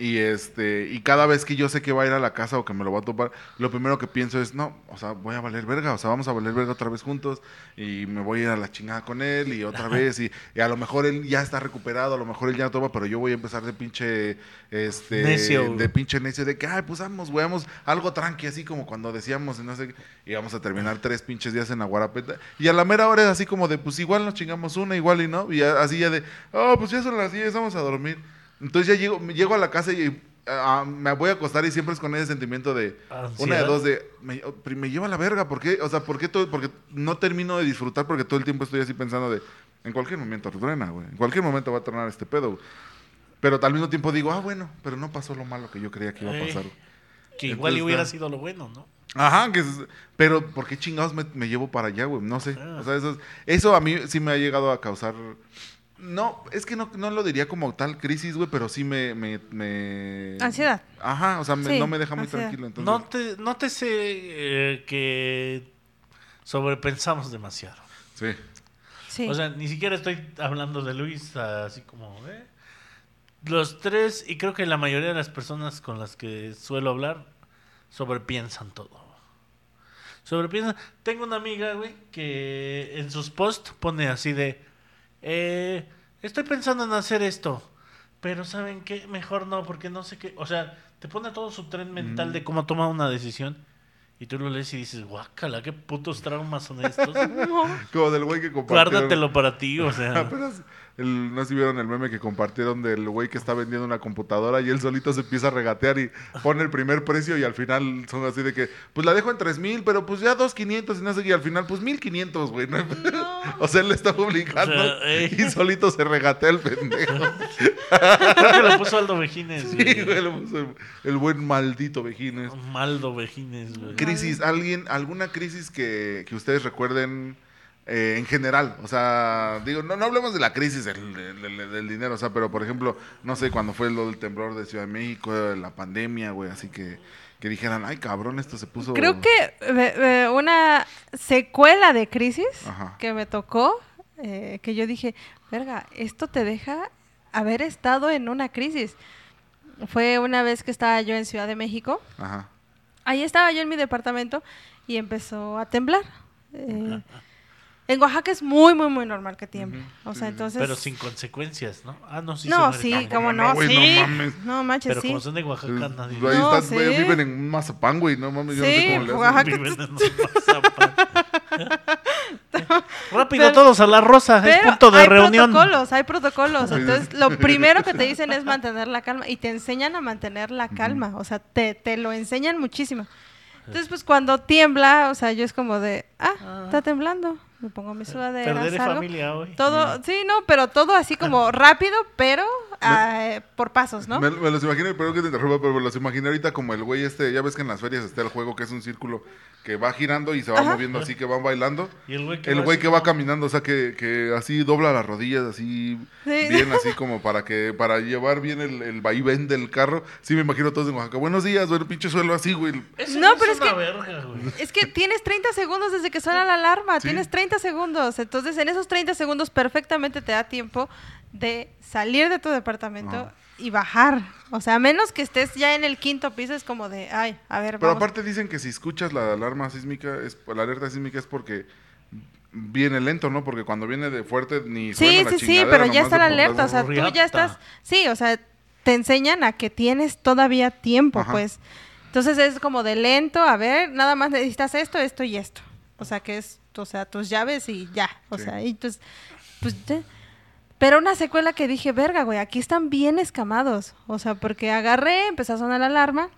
Y este, y cada vez que yo sé que va a ir a la casa o que me lo va a topar, lo primero que pienso es, no, o sea, voy a valer verga, o sea, vamos a valer verga otra vez juntos, y me voy a ir a la chingada con él, y otra vez, y, y a lo mejor él ya está recuperado, a lo mejor él ya toma, pero yo voy a empezar de pinche, este, Necio, de pinche necio de que, ay, pues vamos, güey, vamos, algo tranqui, así como cuando decíamos, y no sé, y vamos a terminar tres pinches días en la guarapeta. Y a la mera hora es así como de, pues igual nos chingamos una, igual y no, y así ya de, oh, pues ya son las 10, vamos a dormir. Entonces ya llego, me llego a la casa y ah, me voy a acostar y siempre es con ese sentimiento de, una de Ansiedad. dos, de, me, oh, me lleva la verga, ¿por qué? O sea, ¿por qué todo? Porque no termino de disfrutar porque todo el tiempo estoy así pensando de, en cualquier momento truena, güey, en cualquier momento va a tronar este pedo, güey. Pero al mismo tiempo digo, ah, bueno, pero no pasó lo malo que yo creía que iba a Eh. pasar. que igual hubiera sido lo bueno, ¿no? Ajá, que es- pero ¿por qué chingados me, me llevo para allá, güey? No sé. Ah. O sea, eso, es- eso a mí sí me ha llegado a causar... No, es que no, no lo diría como tal crisis, güey, pero sí me... me, me- Ansiedad. Ajá, o sea, me- Sí, no me deja muy ansiedad. tranquilo. Entonces, No te, no te sé eh, que sobrepensamos demasiado. Sí. Sí. O sea, ni siquiera estoy hablando de Luis así como, ¿eh? Los tres, y creo que la mayoría de las personas con las que suelo hablar, sobrepiensan todo. Sobrepiensan. Tengo una amiga, güey, que en sus posts pone así de, eh, estoy pensando en hacer esto, pero ¿saben qué? Mejor no, porque no sé qué. O sea, te pone todo su tren mental de cómo tomar una decisión. Y tú lo lees y dices, guácala, qué putos traumas son estos. No. Como del güey que compartieron... Guárdatelo para ti, o sea. Apenas, el, no sé si vieron el meme que compartieron del güey que está vendiendo una computadora y él solito se empieza a regatear y pone el primer precio y al final son así de que, pues la dejo en 3000, pero pues ya 2500 y no sé qué, y al final pues 1500, güey. ¿no? o sea, él le está publicando O sea, ey. y solito se regatea el pendejo. Creo que lo puso Aldo Vejines, Sí, güey. güey, le puso el, el buen maldito Vejines. Maldo Vejines, güey. Crisis, alguien, alguna crisis que, que ustedes recuerden eh, en general, o sea, digo, no, no hablemos de la crisis del, del- del- del dinero, o sea, pero por ejemplo, no sé, cuando fue lo del temblor de Ciudad de México, la pandemia, güey, así que, que dijeran, ay cabrón, esto se puso... Creo que eh, eh, una secuela de crisis Ajá. que me tocó, eh, que yo dije, verga, esto te deja haber estado en una crisis. Fue una vez que estaba yo en Ciudad de México. Ajá, Ahí estaba yo en mi departamento y empezó a temblar. Eh, En Oaxaca es muy, muy, muy normal que tiemble. O sea, entonces... Pero sin consecuencias, ¿no? Ah, no, sí. no, son sí, como no, no, no sí. mames. No manches, Pero sí. como son de Oaxaca, nadie. Ahí No, están, güey, sí. viven en un mazapán, güey. No mames, yo no Sí, sé cómo le hacen. Oaxaca- Viven en un mazapán. Rápido Pero- todos a la rosa, es Pero punto de hay reunión. protocolos, hay protocolos. Entonces, lo primero que te dicen es mantener la calma y te enseñan a mantener la calma. O sea, te, te lo enseñan muchísimo. Entonces, pues cuando tiembla, o sea, yo es como de, ah, está temblando. Me pongo mi sudadera, Perderé salgo. familia hoy. Todo, sí, no, pero todo así como rápido, pero ah, por pasos, ¿no? Me, me los imaginé, perdón que te interrumpa, pero me los imaginé ahorita como el güey este, ya ves que en las ferias está el juego que es un círculo que va girando y se va Ajá. moviendo así, que van bailando. Y el güey que El va güey así que va como- caminando, o sea, que, que así dobla las rodillas, así Sí. bien, así como para que para llevar bien el, el vaivén del carro. Sí, me imagino todos en Oaxaca. Buenos días, güey, el pinche suelo así, güey. No, pero es una que- verga, güey. Es que tienes 30 segundos desde que suena la alarma, Sí. tienes 30 segundos. Entonces, en esos 30 segundos perfectamente te da tiempo de salir de tu departamento y bajar. O sea, a menos que estés ya en el quinto piso, es como de, ay, a ver, Pero vamos. aparte dicen que si escuchas la alarma sísmica, es, la alerta sísmica es porque viene lento, ¿no? Porque cuando viene de fuerte ni suena Sí, la sí, sí, pero ya está la alerta, o sea, tú ya estás, sí, o sea, te enseñan a que tienes todavía tiempo, Ajá. pues. Entonces es como de lento, a ver, nada más necesitas esto, esto y esto. O sea, que es, o sea, tus llaves y ya. O Sí. sea, y entonces, pues, ya. Pero una secuela que dije, verga, güey, aquí están bien escamados. O sea, porque agarré, empezó a sonar la alarma,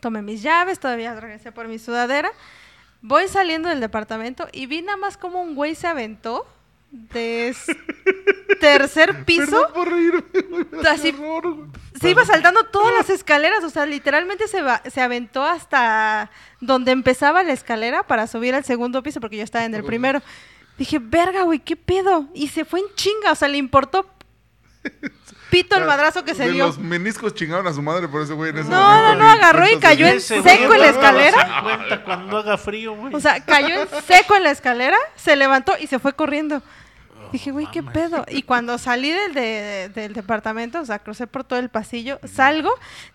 tomé mis llaves, todavía regresé por mi sudadera. Voy saliendo del departamento y vi nada más como un güey se aventó de tercer piso. Por reírme, Así-. Se iba saltando todas las escaleras, o sea, literalmente se, va- se aventó hasta donde empezaba la escalera para subir al segundo piso, porque yo estaba en el primero. Dije, verga, güey, ¿qué pedo? Y se fue en chinga, o sea, le importó pito el madrazo que se De dio. Los meniscos chingaron a su madre por ese güey en ese No, momento, no, no, agarró y cayó en seco en la escalera. cuenta cuando haga frío, güey. O sea, cayó en seco en la escalera, se levantó y se fue corriendo. Dije, güey, ¿qué pedo? Y cuando salí del, de- del departamento, o sea, crucé por todo el pasillo, salgo,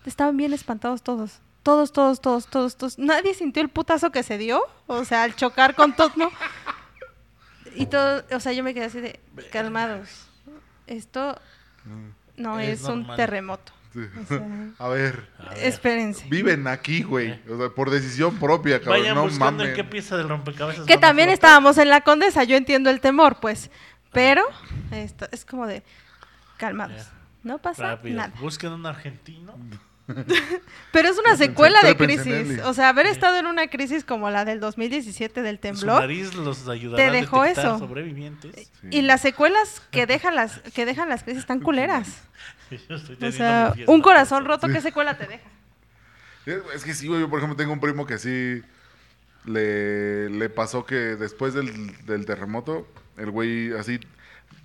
estaban bien espantados todos. Todos, todos, todos, todos, todos. Nadie sintió el putazo que se dio, o sea, al chocar con todo, ¿no? Y todo, o sea, yo me quedé así de, calmados. Esto no Es es, un terremoto. Sí. O sea, A ver, A ver, espérense. viven aquí, güey. O sea, por decisión propia, cabrón. Vayan no buscando en qué pieza del rompecabezas. Que también estábamos en la condesa, yo entiendo el temor, pues. Pero esto es como de calmados. No pasa Rápido. nada. Busquen un argentino. Pero es una secuela de crisis. O sea, haber estado en una crisis como la del 2017 del Su temblor nariz los ayudará Te dejó a eso. sobrevivientes. Sí. y las secuelas que dejan las que dejan las crisis tan culeras. Yo estoy O sea, un corazón roto, ¿qué secuela te deja? Es que sí, güey. Yo, por ejemplo, tengo un primo que sí le, le pasó que después del, del terremoto, el güey así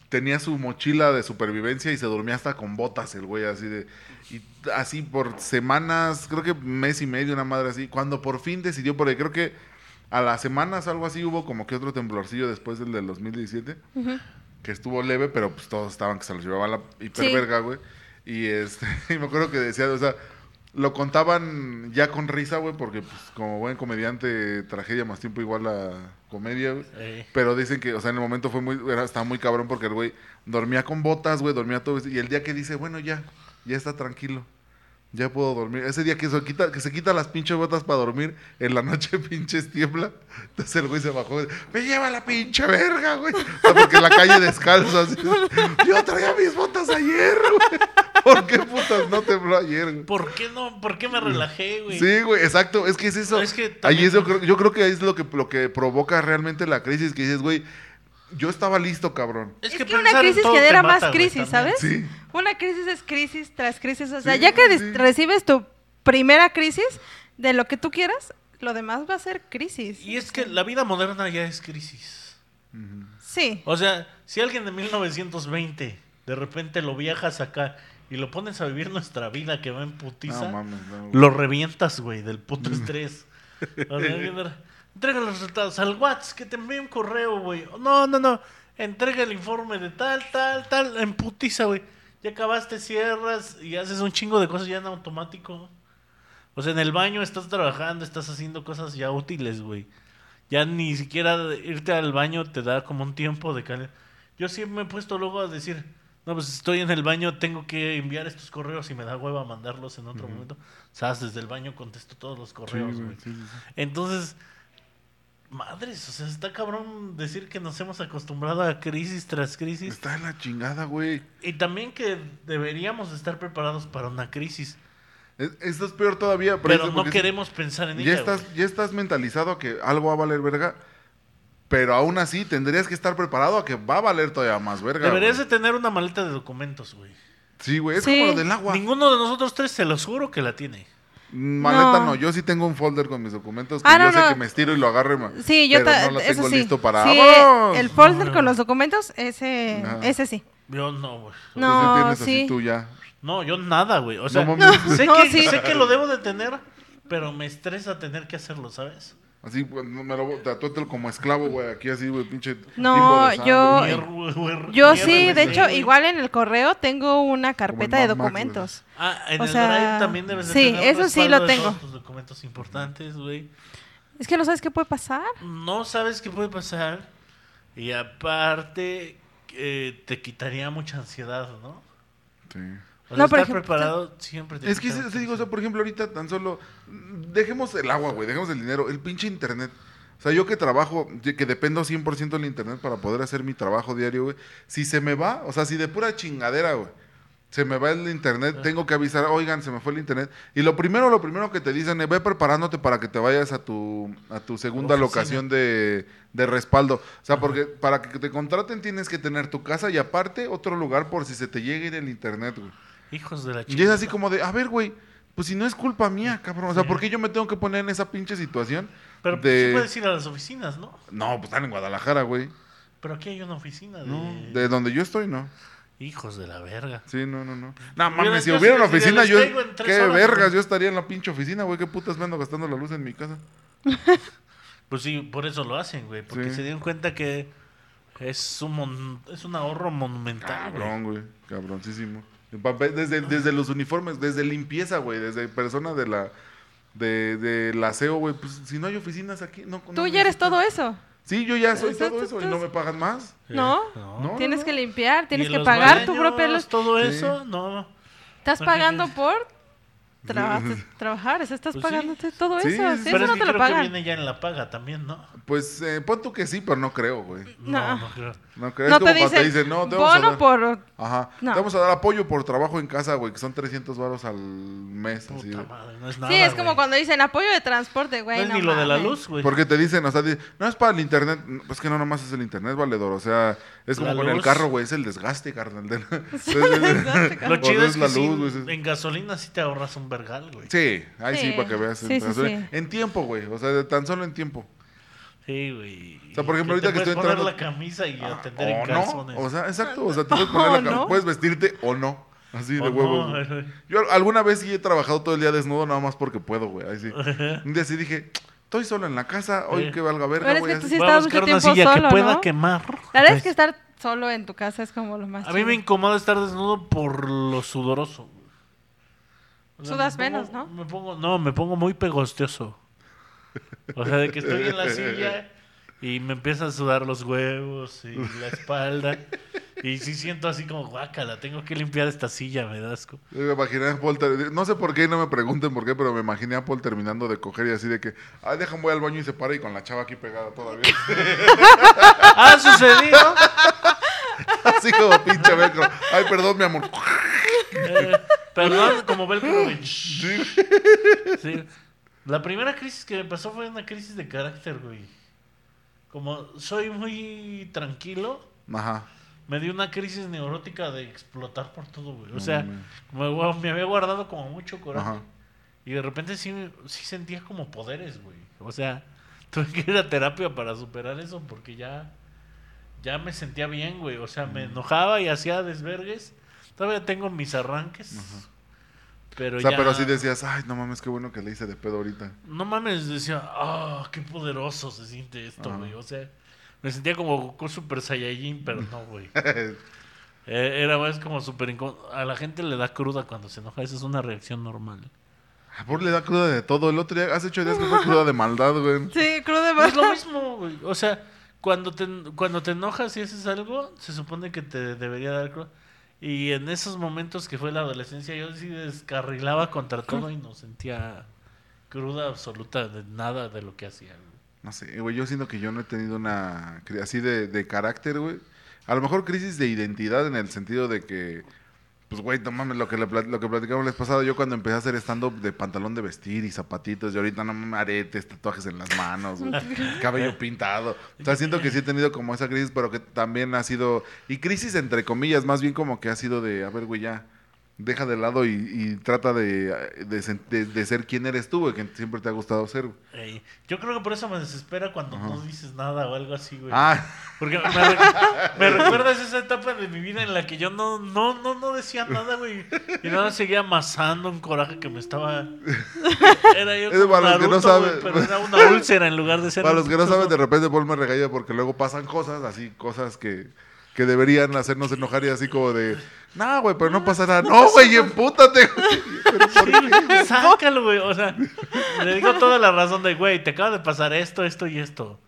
tenía su mochila de supervivencia y se dormía hasta con botas, el güey así de. Y así por semanas, creo que mes y medio, una madre así. Cuando por fin decidió, porque creo que a las semanas, algo así, hubo como que otro temblorcillo después del del 2017 Ujú. que estuvo leve, pero pues todos estaban que se los llevaba la hiperverga, güey. Y este, y me acuerdo que decía, o sea, lo contaban ya con risa, güey, porque pues como buen comediante, tragedia más tiempo igual a comedia, güey. Pero dicen que, o sea, en el momento fue muy, era, estaba muy cabrón porque el güey dormía con botas, güey, dormía todo. Y el día que dice, bueno, ya, ya está tranquilo. Ya puedo dormir. Ese día que se quita, que se quita las pinches botas para dormir, en la noche pinches tiembla. Entonces el güey se bajó. Me lleva la pinche verga, güey. O sea, porque en la calle descalzo así. Yo traía mis botas ayer, güey. ¿Por qué putas no tembló ayer, güey? ¿Por qué no? ¿Por qué me relajé, güey? Sí, güey, exacto. Es que es eso. Es que Ahí es yo, creo, yo creo que ahí es lo que, lo que provoca realmente la crisis. Que dices, güey, yo estaba listo, cabrón. Es, que que, una crisis genera mata, más crisis. ¿sabes? Sí. Una crisis es crisis tras crisis. O sea, Sí, ya que sí, recibes tu primera crisis de lo que tú quieras, lo demás va a ser crisis. Y es que la vida moderna ya es crisis. Sí. O sea, si alguien de 1920 de repente lo viajas acá y lo pones a vivir nuestra vida que va en putiza, No mames, no. lo revientas, güey, del puto estrés. O sea, entrega los resultados al WhatsApp, que te envíe un correo, güey. No, no, no. Entrega el informe de tal, tal, tal, en putiza, güey. Ya acabaste, cierras y haces un chingo de cosas ya en automático. O sea, en el baño estás trabajando, estás haciendo cosas ya útiles, güey. ya ni siquiera irte al baño te da como un tiempo de calidad. Yo siempre me he puesto luego a decir, no, pues estoy en el baño, tengo que enviar estos correos y me da hueva mandarlos en otro momento. O sea, desde el baño contesto todos los correos, güey, güey. sí, sí, sí. Entonces, madres, o sea, está cabrón decir que nos hemos acostumbrado a crisis tras crisis Está en la chingada, güey. y también que deberíamos estar preparados para una crisis, Es- Esto es peor todavía. pero no queremos pensar en Ya ella. estás, güey. ya estás mentalizado a que algo va a valer verga. Pero aún así tendrías que estar preparado a que va a valer todavía más verga. Deberías de tener una maleta de documentos, güey. Sí, güey. Es Sí. como lo del agua. Ninguno de nosotros tres, se los juro que la tiene. Maleta no. No. yo sí tengo un folder con mis documentos que Ah, yo no, sé no. que me estiro y lo agarro y me- Sí, yo pero no lo tengo sí. listo para Sí, ¡Vámonos! el folder con los documentos, ese, ese sí. Yo no, güey. No, tienes así sí. tú ya. No, yo nada, güey. O sea, sé, No, que, sí. sé que lo debo de tener, pero me estresa tener que hacerlo, ¿sabes? Así, pues, no me lo tatúatelo como esclavo, güey. Aquí así, güey, pinche. No, de yo- güey. Güey, güey, Yo sí, güey, de sí, hecho, güey. igual en el correo tengo una carpeta de Max, güey. documentos. Ah, en o el sea, Drive también debes de sí, tener eso sí respaldo lo tengo. todos tus documentos importantes, güey. Es que no sabes qué puede pasar. No sabes qué puede pasar. Y aparte, eh, te quitaría mucha ansiedad, ¿no? Sí. O sea, No, estar ejemplo, preparado siempre te Es que, se digo, o sea, por ejemplo, ahorita tan solo. Dejemos el agua, güey, dejemos el dinero, el pinche internet. O sea, yo que trabajo, de- que dependo 100% del internet para poder hacer mi trabajo diario, güey. Si se me va, o sea, si de pura chingadera, güey, se me va el internet, tengo que avisar, oigan, se me fue el internet. Y lo primero, lo primero que te dicen es, ve preparándote para que te vayas a tu, a tu segunda Oficina. locación de, de respaldo. O sea, porque para que te contraten tienes que tener tu casa y aparte otro lugar por si se te llega a ir el internet, güey. Hijos de la Y es así como de, a ver, güey, pues si no es culpa mía, cabrón. O sea, ¿por qué yo me tengo que poner en esa pinche situación? Pero de... sí puedes ir a las oficinas, ¿no? No, pues están en Guadalajara, güey. Pero aquí hay una oficina de... No, de donde yo estoy, no. Hijos de la verga. Sí, no, no, no. No mames, si hubiera sí una oficina, yo. Qué horas, vergas, güey. yo estaría en la pinche oficina, güey. ¿Qué putas me ando gastando la luz en mi casa? Pues sí, por eso lo hacen, güey. Porque Sí. se dieron cuenta que es un, mon- es un ahorro monumental, güey. Cabrón, güey. Cabroncísimo. Desde, desde los uniformes, desde limpieza, güey. Desde persona de la. De, del aseo, güey. Pues si no hay oficinas aquí, no. Tú no ya eres todo eso. Sí, yo ya soy todo eso y no me pagan más. ¿No? No, Tienes no. que limpiar, tienes que pagar tu baños, propia luz. Todo Sí. eso, no. Estás pagando por traba- trabajar, estás Pues sí. pagándote todo Sí, eso. sí, sí, sí. eso Pero es no que te lo creo que pagan. viene ya en la paga también, ¿no? Pues eh, pon tú que sí, pero no creo, güey. No, No. no creo. No creo. No es como te dicen no, te vamos a bono dar. por... Ajá. No. Te vamos a dar apoyo por trabajo en casa, güey, que son 300 varos al mes. así, Puta güey. madre, no es nada, Sí, es como güey. cuando dicen apoyo de transporte, güey. No es no ni lo de la luz, güey. Porque te dicen, o sea, no es para el internet, pues que no nomás es el internet, valedor, o sea, es como La con el luz. carro, güey, es el desgaste, carnal. Lo chido es la que en gasolina sí te ahorras un vergal, güey. Sí, ahí sí, Sí. para que veas. Sí, en, sí, trans- sí. en tiempo, güey, o sea, de tan solo en tiempo. Sí, güey. O sea, por ejemplo, te ahorita que puedes estoy poner entrando- la camisa y Ah, atender o en no, calzones. o sea, exacto, o sea, te puedes poner la O cam- no. puedes vestirte o no, así de O huevos. no, güey. güey. Yo alguna vez sí he trabajado todo el día desnudo nada más porque puedo, güey, ahí sí. Un día sí dije, estoy solo en la casa, hoy Sí. que valga verga, Pero es güey. que tú así. sí Voy a estás buscar mucho una tiempo silla solo, que pueda ¿no? quemar. La verdad es que estar solo en tu casa es como lo más A mí me incomoda estar desnudo por lo sudoroso. O sea, Sudas me pongo- menos, ¿no? Me pongo, no, me pongo muy pegostioso. O sea, de que estoy en la silla y me empiezan a sudar los huevos y la espalda. Y sí siento así como, guácala, tengo que limpiar esta silla, me da asco. Yo Me imaginé a Paul, no sé por qué, no me pregunten por qué, pero me imaginé a Paul terminando de coger y así de que, ay, dejan voy al baño y se para y con la chava aquí pegada todavía. ¿Ha sucedido? así como pinche velcro. Ay, perdón, mi amor. Eh, perdón, como velcro, güey. Sí. La primera crisis que me pasó fue una crisis de carácter, güey. Como soy muy tranquilo, Ajá. me dio una crisis neurótica de explotar por todo, güey. O sea, me, me había guardado como mucho coraje. Ajá. Y de repente sí, sí sentía como poderes, güey. O sea, tuve que ir a terapia para superar eso porque ya, ya me sentía bien, güey. O sea, me enojaba y hacía desvergues. Todavía tengo mis arranques. Pero O sea, ya... pero así decías, ay, no mames, qué bueno que le hice de pedo ahorita. No mames, decía, ah, qué poderoso se siente esto, güey. O sea, me sentía como Goku Super Saiyajin, pero no, güey. Eh, era más como súper incómodo. A la gente le da cruda cuando se enoja. Esa es una reacción normal. A Bor le da cruda de todo. El otro día, hace ocho días que fue cruda de maldad, güey. Sí, crudo de Es lo mismo, güey. O sea, cuando te, cuando te enojas y haces algo, se supone que te debería dar cruda. Y en esos momentos que fue la adolescencia, yo sí descarrilaba contra todo y no sentía cruda absoluta nada de lo que hacía. No sé, güey, yo siento que yo no he tenido una así de, de carácter, güey. A lo mejor crisis de identidad en el sentido de que, pues, güey, no mames, lo que, le plat- lo que platicamos la vez pasado, yo cuando empecé a hacer stand-up de pantalón de vestir y zapatitos, y ahorita no mames, aretes, tatuajes en las manos, cabello pintado. O sea, siento que sí he tenido como esa crisis, pero que también ha sido, y crisis entre comillas, más bien como que ha sido de, a ver, güey, ya, deja de lado y, y trata de, de, de- de ser quien eres tú, güey, que siempre te ha gustado ser, güey. Ey, yo creo que por eso me desespera cuando no dices nada o algo así, güey. Ah, Porque me, re- me recuerdas esa etapa de mi vida en la que yo no, no, no, no decía nada, güey. Y nada, seguía amasando un coraje que me estaba... Era yo como para los que no Naruto, saben. güey, pero era una úlcera en lugar de ser... Para los que no saben, de repente Paul me regaña porque luego pasan cosas, así, cosas que, que deberían hacernos enojar y así como de, no, güey, pero no pasa nada. No, güey, empútate, güey. Pero ¿por Sí, sácalo, güey. O sea, le digo toda la razón de, güey, te acaba de pasar esto, esto y esto.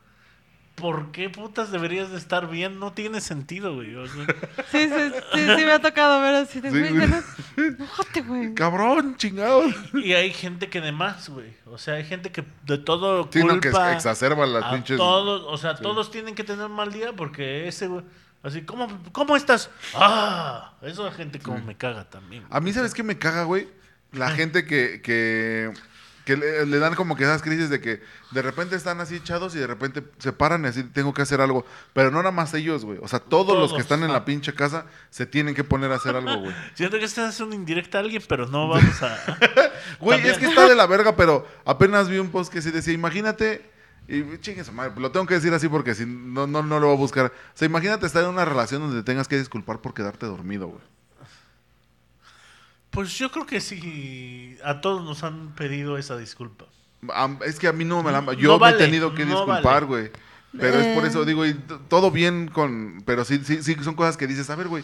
¿Por qué putas deberías de estar bien? No tiene sentido, güey. O sea, Sí, sí, sí, sí, me ha tocado ver así de, Sí, güey, no- enójate, güey. Cabrón, chingado. y hay gente que de más, güey. O sea, hay gente que de todo Sí, no, que culpa exacerba las pinches. todos. O sea, todos tienen que tener un mal día porque ese, güey... Así, ¿cómo, ¿cómo estás? Ah, eso la gente como me caga también. A mí, ¿sabes qué me caga, güey? La gente que, que, que le, le dan como que esas crisis de que de repente están así echados y de repente se paran y así tengo que hacer algo. Pero no nada más ellos, güey. O sea, todos, los que están en Ah. la pinche casa se tienen que poner a hacer algo, güey. Siento que estás haciendo indirecta a alguien, pero no vamos a... Güey, También. es que está de la verga, pero apenas vi un post que sí decía, imagínate, y chingue su madre, lo tengo que decir así porque si no, no, no lo voy a buscar. O sea, imagínate estar en una relación donde te tengas que disculpar por quedarte dormido, güey. Pues yo creo que sí, a todos nos han pedido esa disculpa. Am- Es que a mí no me la han... No Yo me vale, he tenido que no disculpar, vale. güey. Pero es por Eh. eso, digo, y t- todo bien con... Pero sí, sí, sí, son cosas que dices, a ver, güey,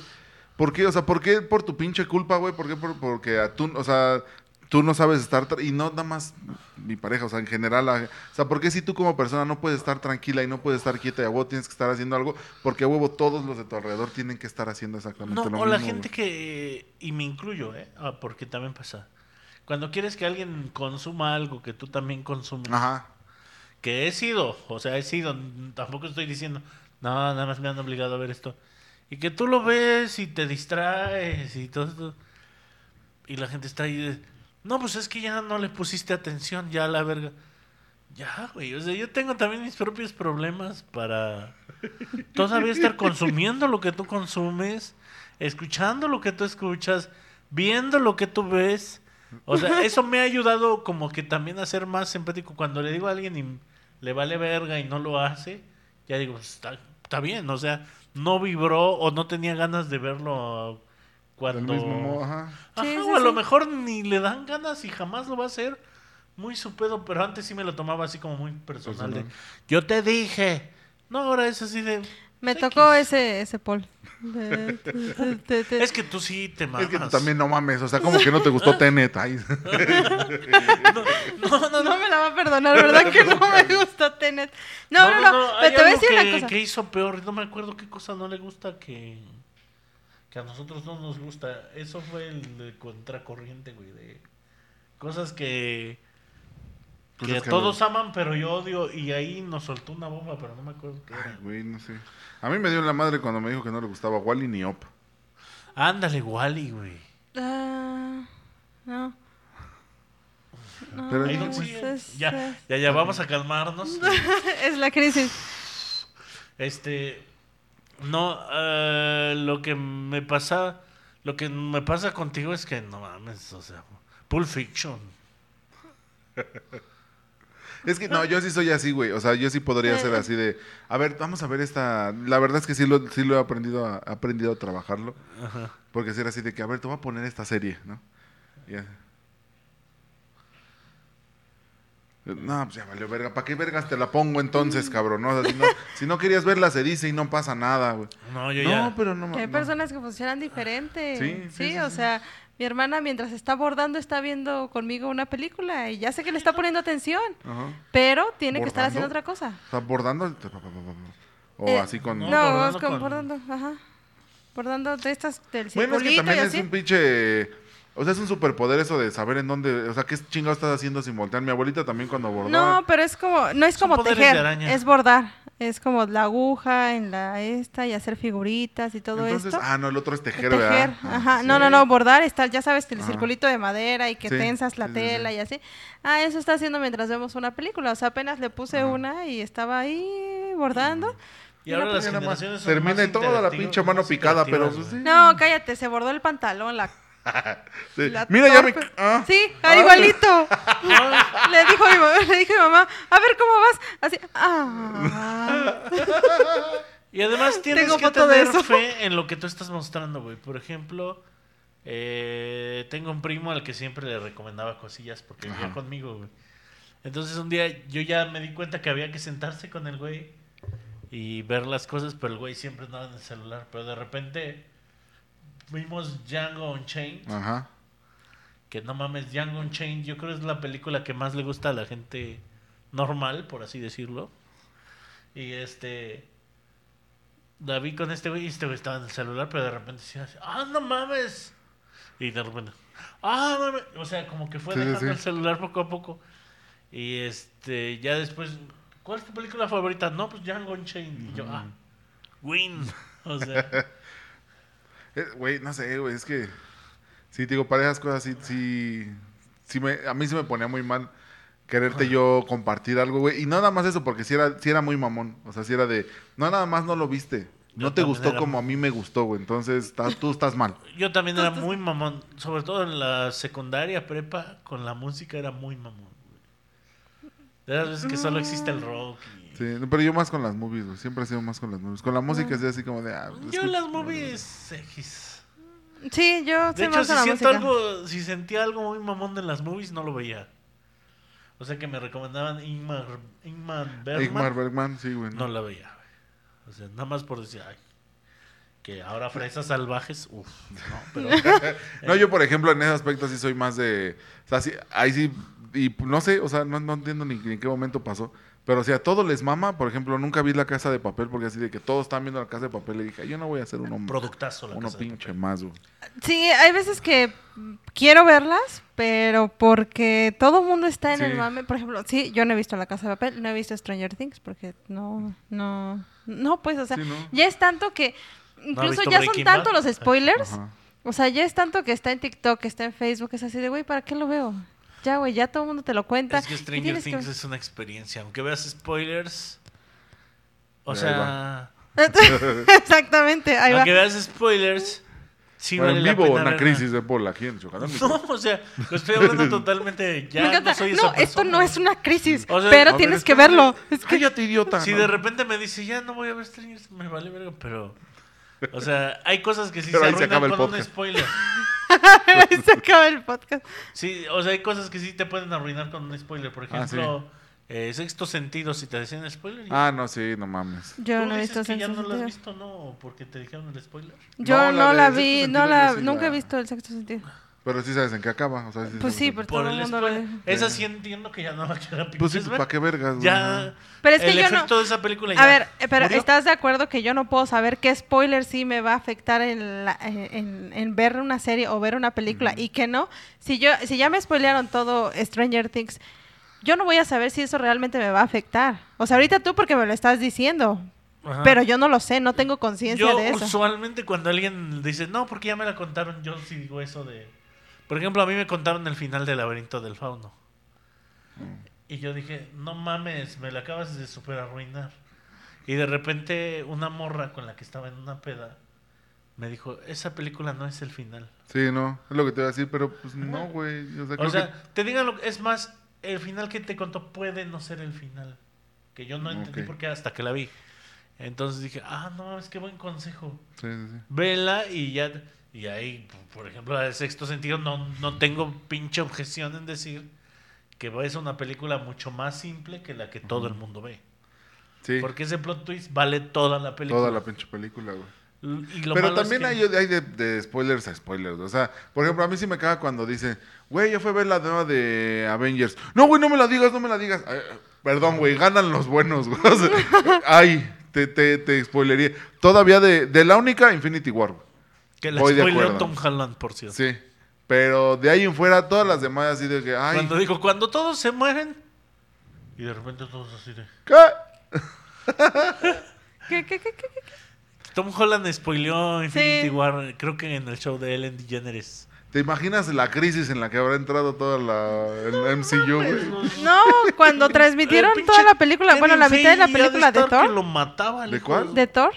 ¿por qué? O sea, ¿por qué por tu pinche culpa, güey? ¿Por qué? Por- porque a tú, o sea, tú no sabes estar... tra- Y no nada más mi pareja, o sea, en general. o sea, ¿por qué si tú como persona no puedes estar tranquila y no puedes estar quieta y a huevo tienes que estar haciendo algo? Porque a huevo todos los de tu alrededor tienen que estar haciendo exactamente No, lo o mismo. la gente güey. que, y me incluyo, ¿eh? Ah, porque también pasa. Cuando quieres que alguien consuma algo que tú también consumes, Ajá. que he sido, o sea, he sido, tampoco estoy diciendo, no, nada más me han obligado a ver esto. Y que tú lo ves y te distraes y todo esto. Y la gente está ahí de, no, pues es que ya no le pusiste atención, ya la verga. Ya, güey, o sea, yo tengo también mis propios problemas para todavía estar consumiendo lo que tú consumes, escuchando lo que tú escuchas, viendo lo que tú ves. O sea, eso me ha ayudado como que también a ser más empático. Cuando le digo a alguien y le vale verga y no lo hace, ya digo, "Pues, está, está bien, o sea, no vibró o no tenía ganas de verlo Del cuando... mismo modo, ajá. Ajá, Sí, sí, o a lo mejor ni le dan ganas y jamás lo va a hacer. Muy su pedo, pero antes sí me lo tomaba así como muy personal. de. Yo te dije. No, ahora es así de. Me X. tocó ese, ese Paul. De- de- de- de- Es que tú sí te mamas. Es que tú también no mames, o sea, como que no te gustó Tenet. Ay. No, no, no. No me la va a perdonar, ¿verdad? Que no me gusta Tenet. No, no, no. hay Pero te voy a decir que, una cosa. que hizo peor. No me acuerdo qué cosa no le gusta que. Que a nosotros no nos gusta. Eso fue el de contracorriente, güey. De cosas que. Que todos aman, pero yo odio. Y ahí nos soltó una bomba, pero no me acuerdo qué Ay, era. güey, no sé. A mí me dio la madre cuando me dijo que no le gustaba Wally ni Op. Ándale, Wally, güey. Ah, no. No, Pero no, pues sigue. es- Ya, ya, ya, vamos a calmarnos. es la crisis. Este, no, eh, lo que me pasa, lo que me pasa contigo es que no mames, o sea, Pulp Fiction. Es que no, yo sí soy así, güey. O sea, yo sí podría ser así de. A ver, vamos a ver esta. La verdad es que sí lo, sí lo he aprendido a, aprendido a trabajarlo. Ajá. Porque ser así de que, a ver, te voy a poner esta serie, ¿no? Ya. No, pues ya valió verga. ¿Para qué vergas te la pongo entonces, cabrón? No, O sea, si, no, si no querías verla, se dice y no pasa nada, güey. No, yo No, ya. pero no. Que hay no. personas que funcionan diferente. Sí, sí, Sí, sí, o sí. sea, Mi hermana mientras está bordando está viendo conmigo una película y ya sé que le está poniendo atención, Ajá. pero tiene que estar haciendo otra cosa. Sea, bordando. O Eh, así con. No, No, bordando con- bordando, ajá. Bordando de estas del Bueno, es que también es un pinche. O sea, es un superpoder eso de saber en dónde. O sea, qué chingado estás haciendo sin voltear. Mi abuelita también cuando bordaba. No, pero es como, no es Son como tejer, es bordar. Es como la aguja en la esta y hacer figuritas y todo Entonces, esto. ah, no, el otro es tejer, tejer, ¿verdad? Ajá. sí. No, no, no, bordar está, ya sabes, el Ajá. circulito de madera y que Sí, tensas la sí, sí, sí. tela y así. Ah, eso está haciendo mientras vemos una película. O sea, apenas le puse Ajá. una y estaba ahí bordando. Y ahora las generaciones son Termina más y toda la pinche mano picada, pero pues, sí. No, cállate, se bordó el pantalón, la Sí. Mira, ya me. ah. Sí, Ah, igualito. le dijo mi mamá, le dije a mi mamá, a ver cómo vas. Así, ah. Y además tienes Tengo que foto de tener eso. fe en lo que tú estás mostrando, güey. Por ejemplo, eh, tengo un primo al que siempre le recomendaba cosillas porque vivía Ajá. conmigo, güey. Entonces un día yo ya me di cuenta que había que sentarse con el güey y ver las cosas, pero el güey siempre andaba en el celular. Pero de repente vimos Django Unchained, Ajá. que no mames, Django Unchained yo creo es la película que más le gusta a la gente normal, por así decirlo. Y este... La vi con este güey y este güey estaba en el celular, pero de repente decía así, ¡ah, no mames! Y de repente, ¡ah, mames! O sea, como que fue Sí, dejando sí. el celular poco a poco. Y este, ya después, ¿cuál es tu película favorita? No, pues Django Unchained. Y yo, ¡ah! Win. O sea, Güey, no sé, güey, es que. Sí, te digo, para esas cosas sí, sí. sí me, a mí se me ponía muy mal quererte yo compartir algo, güey. Y no nada más eso, porque sí era, sí era muy mamón. O sea, sí era de. No, nada más no lo viste. Yo No te gustó era como a mí me gustó, güey. Entonces, estás- tú estás mal. yo también era muy mamón. Sobre todo en la secundaria, prepa, con la música era muy mamón. güey. De las veces que solo existe el rock. y- Sí, no, pero yo más con las movies, güey. Siempre he sido más con las movies. Con la música es así como de. Ah, pues, Yo las movies X. Sí, yo De hecho, si siento música. algo, si sentía algo muy mamón de las movies, no lo veía. O sea que me recomendaban Ingmar, Ingmar Bergman, Ingmar Bergman, sí, güey. no la veía. güey. O sea, nada más por decir, ay, que ahora fresas salvajes, uff, no, pero No, yo, por ejemplo, en ese aspecto sí soy más de. O sea, sí, ahí sí. Y no sé, o sea, no, no entiendo ni, ni en qué momento pasó. Pero si a todos les mama, por ejemplo, nunca vi la casa de papel porque así de que todos están viendo la casa de papel y dije, yo no voy a hacer uno, productazo la uno Casa de pinche Papel. más, güey. Sí, hay veces que quiero verlas, pero porque todo el mundo está en el mame. Por ejemplo, sí, yo no he visto La Casa de Papel, no he visto Stranger Things, porque no, no, no, pues, o sea, Sí, ¿no? ya es tanto que, incluso ya son tanto Bad? los spoilers, Ajá. o sea, ya es tanto que está en TikTok, que está en Facebook, es así de, güey, ¿para qué lo veo? Ya, güey, ya todo el mundo te lo cuenta. Es que Stranger tienes que- Things es una experiencia. Aunque veas spoilers, o Ahí sea, Exactamente, ahí va. aunque veas spoilers, sí Bueno, vale en la vivo, pena una crisis de Paul aquí en Chocadón. No, o sea, lo estoy hablando totalmente. Ya Me encanta. no soy No, esa esto persona. no es una crisis, O sea, pero A ver, tienes que verlo. Es que Cállate, idiota. Si ¿no? de repente me dice, ya no voy a ver Stranger Things, me vale verga, pero. O sea, hay cosas que sí Pero se se arruinan el con un podcast. spoiler. se acaba el podcast. Sí, o sea, hay cosas que sí te pueden arruinar con un spoiler. Por Ah, ejemplo, eh, Sexto Sentido, si te decían spoiler. Ah, no, sí, no mames. Yo ¿tú no he visto que ya Sexto no lo has Sentido. visto, no, porque te dijeron el spoiler. Yo No, no, la la, de vi, no la, sí nunca la- he visto el sexto sentido. Pero sí sabes en qué acaba. O sea, sí Pues sí, qué- pero Por todo el mundo lo. Esa sí entiendo que ya no la quiera Pues sí, pues. ¿para qué vergas? güey? Ya. Pero es que el yo no- efecto de esa película ya. A ver, eh, pero murió. ¿estás de acuerdo que yo no puedo saber qué spoiler sí me va a afectar en, la- en, en ver una serie o ver una película y que no? Si yo si ya me spoilearon todo Stranger Things, yo no voy a saber si eso realmente me va a afectar. O sea, ahorita tú porque me lo estás diciendo, Ajá. pero yo no lo sé, no tengo conciencia de eso. usualmente cuando alguien dice, no, porque ya me la contaron, yo sí digo eso de... Por ejemplo, a mí me contaron el final del laberinto del fauno. Y yo dije, no mames, me la acabas de super arruinar. Y de repente una morra con la que estaba en una peda me dijo, esa película no es el final. Sí, no, es lo que te iba a decir, pero pues no, güey. O sea, O sea, te digan lo es más, el final que te contó puede no ser el final. Que yo no entendí Ok. por qué hasta que la vi. Entonces dije, ah, no, es que buen consejo. que... Sí, sí, sí. Vela y ya. Y ahí, por ejemplo, la de sexto sentido, no, no tengo pinche objeción en decir que es una película mucho más simple que la que todo el mundo ve. Sí, Porque ese plot twist vale toda la película. toda la pinche película, güey. Y lo Pero es también que- hay, hay de, de spoilers a spoilers. O sea, por ejemplo, a mí sí me caga cuando dice, güey, yo fui a ver la nueva de Avengers. No, güey, no me la digas, no me la digas. Ay, perdón, güey, ganan los buenos, güey. Ay, te, te, te spoilería. Todavía de, de la única Infinity War. güey. Que la voy spoileó. Tom Holland, por cierto. Sí. Pero de ahí en fuera, todas las demás así de que, ay, Cuando dijo, cuando todos se mueren. Y de repente todos así de. ¿qué? ¿Qué, qué, qué, qué, qué? Tom Holland spoileó Infinity Sí. War, creo que en el show de Ellen DeGeneres. ¿Te imaginas la crisis en la que habrá entrado toda la el MCU, güey? No, cuando transmitieron toda la película, bueno, la mitad de la película de estar que Thor. lo mataba ¿De cuál? ¿De Thor?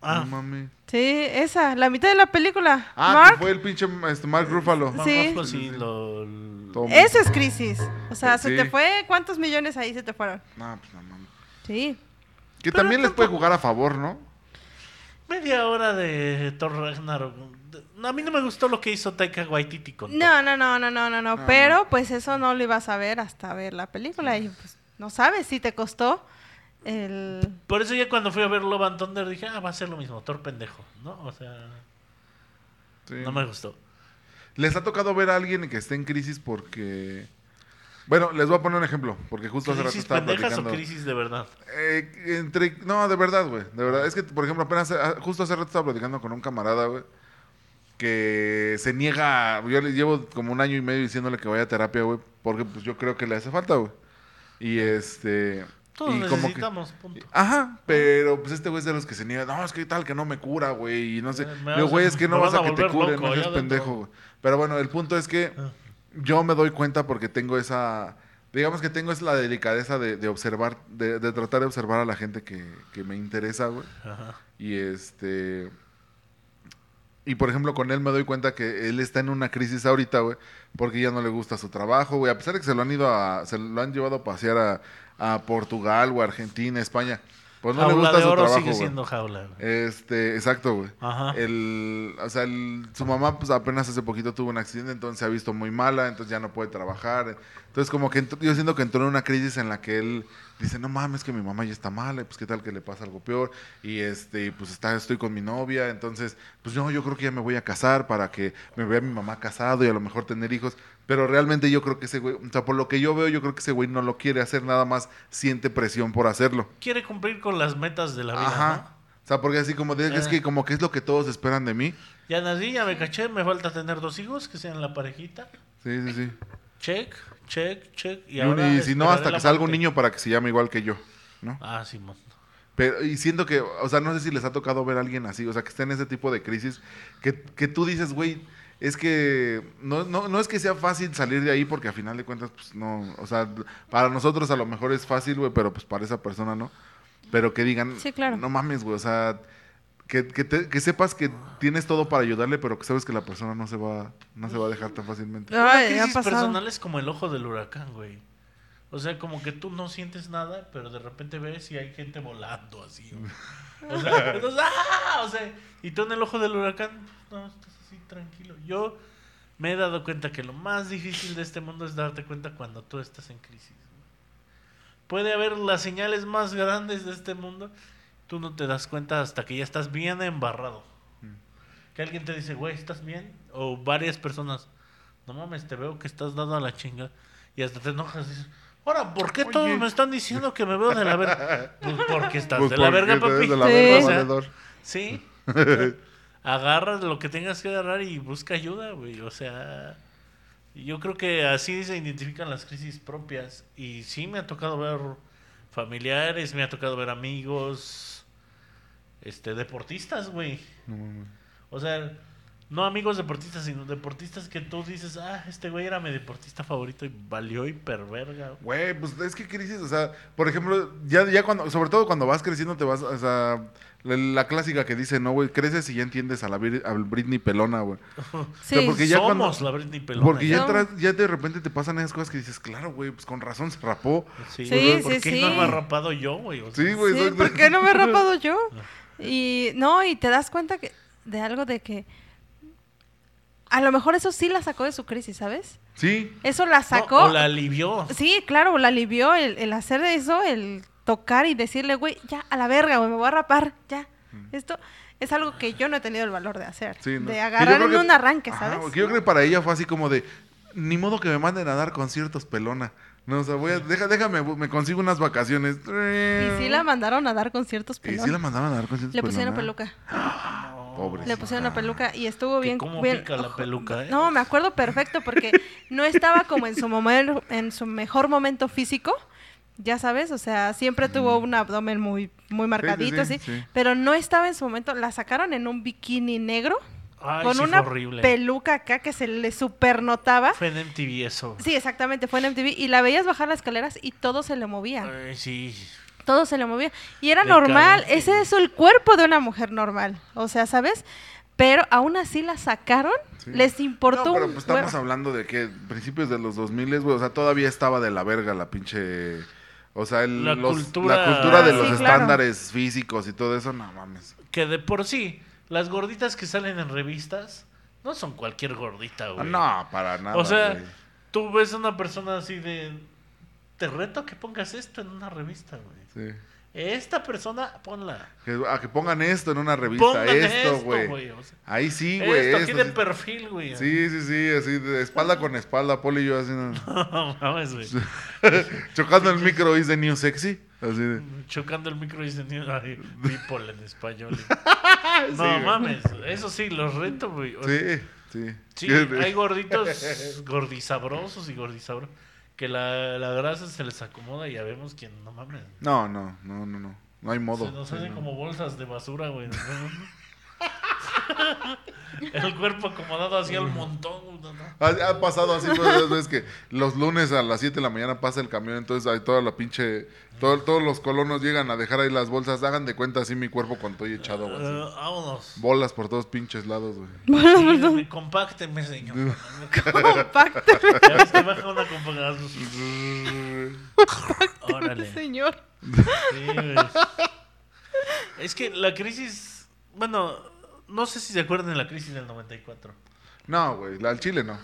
Ah, No mames. Sí, esa, la mitad de la película. Ah, Mark, que fue el pinche este, Mark Ruffalo. Mark Sí. Ruffalo sí lo- lo- eso es crisis. O sea, Sí. se te fue, ¿cuántos millones ahí se te fueron? No, pues no mames. Sí. Que Pero también les puede jugar a favor, ¿no? Media hora de Thor Ragnarok. A mí no me gustó lo que hizo Taika Waititi con. No, no, no, no, no, no, no. No, Pero pues eso no lo ibas a ver hasta ver la película. Y pues no sabes si te costó el... Por eso ya cuando fui a ver Love and Thunder dije, ah, va a ser lo mismo, Thor pendejo, ¿no? O sea, Sí. no me gustó. Les ha tocado ver a alguien que esté en crisis porque... Bueno, les voy a poner un ejemplo, porque justo hace rato ¿Crisis estaba pendejas o platicando... crisis de verdad? Eh, entre... No, de verdad, güey. De verdad. Es que, por ejemplo, apenas... ah, Justo hace rato estaba platicando con un camarada, güey. Que se niega... Yo le llevo como un año y medio diciéndole que vaya a terapia, güey. Porque pues yo creo que le hace falta, güey. Y este... Todos y como que- necesitamos, punto. Ajá, pero pues este güey es de los que se niega, no, es que tal que no me cura, güey, y no sé. Eh, vas a- güey, es que no vas a que te cure, loco, no dentro. pendejo, güey. Pero bueno, el punto es que Ah. yo me doy cuenta porque tengo esa, digamos que tengo es la delicadeza de, de observar, de, de tratar de observar a la gente que, que me interesa, güey. Ajá. Y este... Y por ejemplo, con él me doy cuenta que él está en una crisis ahorita, güey, porque ya no le gusta su trabajo, güey. A pesar de que se lo han ido a, se lo han llevado a pasear a, a Portugal o Argentina, España. Pues no le gusta de su oro trabajo, sigue güey. siendo jaula. güey. Este, exacto, güey. Ajá. El, o sea, el- su mamá pues apenas hace poquito tuvo un accidente, entonces se ha visto muy mala, entonces ya no puede trabajar. Entonces como que yo siento que entró en una crisis en la que él dice, no mames, que mi mamá ya está mala, y pues qué tal que le pasa algo peor. Y este, pues está, estoy con mi novia, entonces, pues yo, yo creo que ya me voy a casar para que me vea mi mamá casado y a lo mejor tener hijos. Pero realmente yo creo que ese güey, o sea, por lo que yo veo, yo creo que ese güey no lo quiere hacer, nada más siente presión por hacerlo. Quiere cumplir con las metas de la vida, Ajá. ¿no? O sea, porque así como de, es Eh. que como que es lo que todos esperan de mí. Ya nací, ya me caché, me falta tener dos hijos que sean la parejita. Sí, sí, sí. Check, check, check. Y, Y, ahora y si no, hasta que salga un niño para que se llame igual que yo, ¿no? Ah, Simón. Pero, y siento que, o sea, no sé si les ha tocado ver a alguien así, o sea, que esté en ese tipo de crisis, que, que tú dices, güey, es que no, no, no es que sea fácil salir de ahí, porque a final de cuentas, pues no, o sea, para nosotros a lo mejor es fácil, güey, pero pues para esa persona no. Pero que digan, Sí, claro. no mames, güey, o sea, que, que, te- que sepas que tienes todo para ayudarle, pero que sabes que la persona no se va, no se va a dejar tan fácilmente. Ay, ha crisis pasado. personal es como el ojo del huracán, güey. O sea, como que tú no sientes nada, pero de repente ves y hay gente volando así. güey. O sea, entonces, ¡ah! O sea, y tú en el ojo del huracán, no, así tranquilo. Yo me he dado cuenta que lo más difícil de este mundo es darte cuenta cuando tú estás en crisis. Puede haber las señales más grandes de este mundo, tú no te das cuenta hasta que ya estás bien embarrado. Que alguien te dice, güey, ¿estás bien? O varias personas, no mames, te veo que estás dado a la chinga. Y hasta te enojas y dices, ahora, ¿por qué todos me están diciendo que me veo de la verga? Pues porque estás Pues de la verga, papi. de la verga. Sí. Agarra lo que tengas que agarrar y busca ayuda, güey. O sea, yo creo que así se identifican las crisis propias. Y sí me ha tocado ver familiares, me ha tocado ver amigos, este, deportistas, güey. No. O sea, no amigos deportistas, sino deportistas que tú dices, ah, este güey era mi deportista favorito y valió hiperverga. Güey, pues es que crisis, o sea, por ejemplo, ya, ya cuando, sobre todo cuando vas creciendo te vas, o sea, la, clásica que dice, no, güey, creces y ya entiendes a la Vir- Britney pelona, güey. Sí. sea, porque ya Somos cuando- la Britney Pelona. Porque ya No. ya de repente te pasan esas cosas que dices, claro, güey, pues con razón se rapó. Sí, Sí, ¿por sí, qué sí. no me he rapado yo, güey? O sea, Sí, güey. Sí. ¿por qué no me he rapado yo? Y no, y te das cuenta que de algo de que a lo mejor eso sí la sacó de su crisis, ¿sabes? Sí, Eso la no, sacó. o la alivió. Sí, claro, la alivió el, el hacer eso, el tocar y decirle, güey, ya a la verga, güey, me voy a rapar, ya. Esto, es algo que yo no he tenido el valor de hacer. Sí, ¿no? De agarrar en que- un arranque, ¿sabes? yo creo que para ella fue así como de, ni modo que me manden a dar conciertos, pelona. No, o sea, voy a, deja, déjame, me consigo unas vacaciones. Y sí la mandaron a dar conciertos Y pelón. sí la mandaban a dar conciertos, Le pusieron pelona. peluca. Pobre. Le pusieron una peluca y estuvo bien. cómo bien- pica la ojo, peluca, ¿eh? No, me acuerdo perfecto porque no estaba como en su momento, en su mejor momento físico. Ya sabes, o sea, siempre tuvo un abdomen muy, muy marcadito, sí, pero no estaba en su momento. La sacaron en un bikini negro Ay, con una horrible. peluca acá que se le supernotaba. Fue en MTV eso. Sí, exactamente, fue en MTV y la veías bajar las escaleras y todo se le movía. Ay, sí. Todo se le movía. Y era normal, ese es el cuerpo de una mujer normal. O sea, ¿sabes? Pero aún así la sacaron, Sí. les importó No, pero un pues estamos huevo. hablando de que principios de los 2000, güey, o sea, todavía estaba de la verga la pinche... O sea, el- La los- cultura- la cultura de Ah, los sí, claro. estándares físicos y todo eso, no mames. Que de por sí, las gorditas que salen en revistas no son cualquier gordita, güey. No, para nada. O sea, güey. tú ves a una persona así de. Te reto que pongas esto en una revista, güey. Sí. Esta persona, ponla. Que, a que pongan esto en una revista, Pongan esto, güey. güey. o sea, Ahí sí, güey. esto aquí esto de sí. perfil, güey. Sí, sí, sí, así de espalda con espalda, Poli y yo así, ¿no? No mames, güey. chocando el micro, dice New Sexy, así de... Chocando el micro y diciendo, ay, people en español. Sí, no mames, eso sí, los reto, güey. Sí, sí. Sí, hay gorditos gordisabrosos y gordisabrosos que la, la grasa se les acomoda y ya vemos que no mames. No, no, no, no, no. No hay modo. Se nos hacen no. como bolsas de basura, güey. El cuerpo acomodado hacia el montón. Ha, ha pasado así muchas veces que los lunes a las 7 de la mañana pasa el camión, entonces hay toda la pinche... todo- todos los colonos llegan a dejar ahí las bolsas. Hagan de cuenta así mi cuerpo cuando estoy echado, güey. así. Eh, vámonos. Bolas por todos pinches lados, güey. Sí, me- compácteme, señor. Compacto, Ya ves que baja una. Órale. señor. Sí. Es que la crisis, bueno, no sé si se acuerdan de la crisis del 94. No, güey, la- al chile no.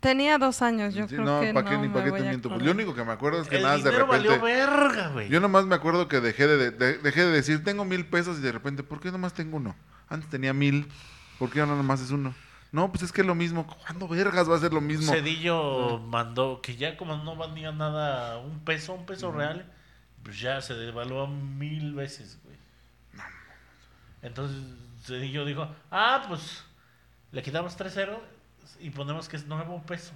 Tenía dos años, yo Sí, creo no, que ¿para qué no ni me para qué te miento? Pues lo único que me acuerdo es que El nada de dinero repente... valió verga, güey. Yo nomás me acuerdo que dejé de, de- dejé de decir, tengo mil pesos y de repente, ¿por qué nomás tengo uno? Antes tenía mil, ¿por qué ahora nomás es uno? No, pues es que es lo mismo. ¿Cuándo vergas va a ser lo mismo? Cedillo mandó que ya como no valía nada un peso, un peso real, pues ya se devaluó mil veces, güey. Entonces Cedillo dijo, ah, pues le quitamos tres ceros y ponemos que es nuevo peso.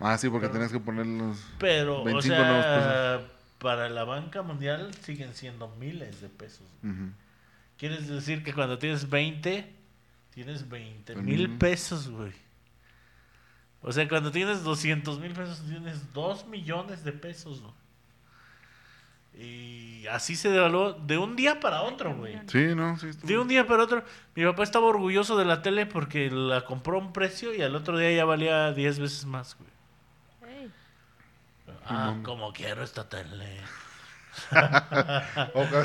Ah, sí, porque Pero- tenías que poner los... Pero, o 25 nuevos sea, para la banca mundial siguen siendo miles de pesos. Ujú. Quieres decir que cuando tienes 20, tienes 20 mil Ujú. pesos, güey. O sea, cuando tienes 200 mil pesos, tienes 2 millones de pesos, güey. Y así se devaluó de un día para otro, güey. Sí, no, sí. estuvo- De un día para otro. Mi papá estaba orgulloso de la tele porque la compró a un precio y al otro día ya valía 10 veces más, güey. Ey. Ah, como quiero esta tele. Ojalá...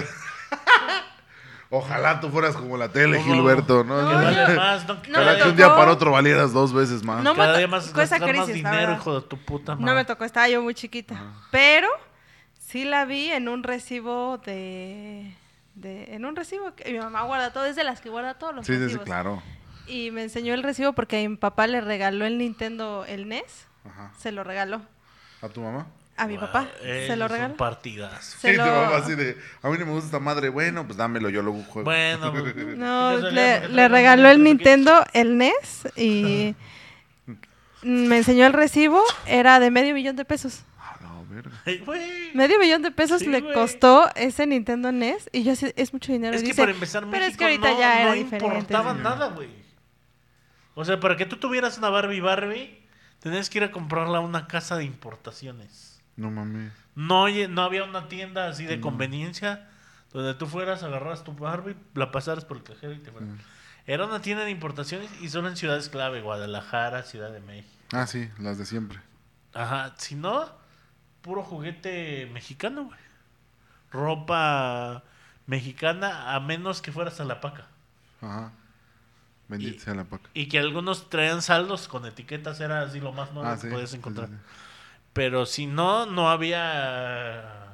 Ojalá tú fueras como la tele, Gilberto, ¿no? Que No, vale yo- más, ¿no? no Ojalá me que un día para otro valieras dos veces más. No me Cada to- día más tocó esa gastar más crisis, la dinero, verdad. hijo de tu puta madre. No me tocó, estaba yo muy chiquita. Pero sí la vi en un recibo de, de- en un recibo que mi mamá guarda todo, es de las que guarda todos los Sí, sí, sí, recibos. claro. Y me enseñó el recibo porque a mi papá le regaló el Nintendo, el NES, Ajá. se lo regaló. ¿A tu mamá? A mi papá, se lo regaló. Partidas. Se sí, lo- mamá así de... A mí no me gusta esta madre. Bueno, pues dámelo, yo luego juego. Bueno, pues, No, ¿qué casualidad, le, le regaló el Nintendo, el NES, y me enseñó el recibo, era de medio millón de pesos. A la verga. Ay, güey. Medio millón de pesos Sí, le güey. costó ese Nintendo NES, y yo así, es mucho dinero. Es y que dice, para empezar, pero México es que ahorita no, ya era no diferente. importaba sí. nada, güey. O sea, para que tú tuvieras una Barbie Barbie, tenías que ir a comprarla a una casa de importaciones. No mames. No, no había una tienda así de conveniencia donde tú fueras, agarras tu Barbie, la pasaras por el cajero y te fueras. Era una tienda de importaciones y solo en ciudades clave, Guadalajara, Ciudad de México. Ah, sí, las de siempre. Ajá, si no, puro juguete mexicano, güey. Ropa mexicana, a menos que fueras a la paca. Ajá. Bendita Y- sea la paca. Y que algunos traían saldos con etiquetas, era así lo más nuevo Ah, que sí. podías encontrar. sí, sí. Pero si no, no había.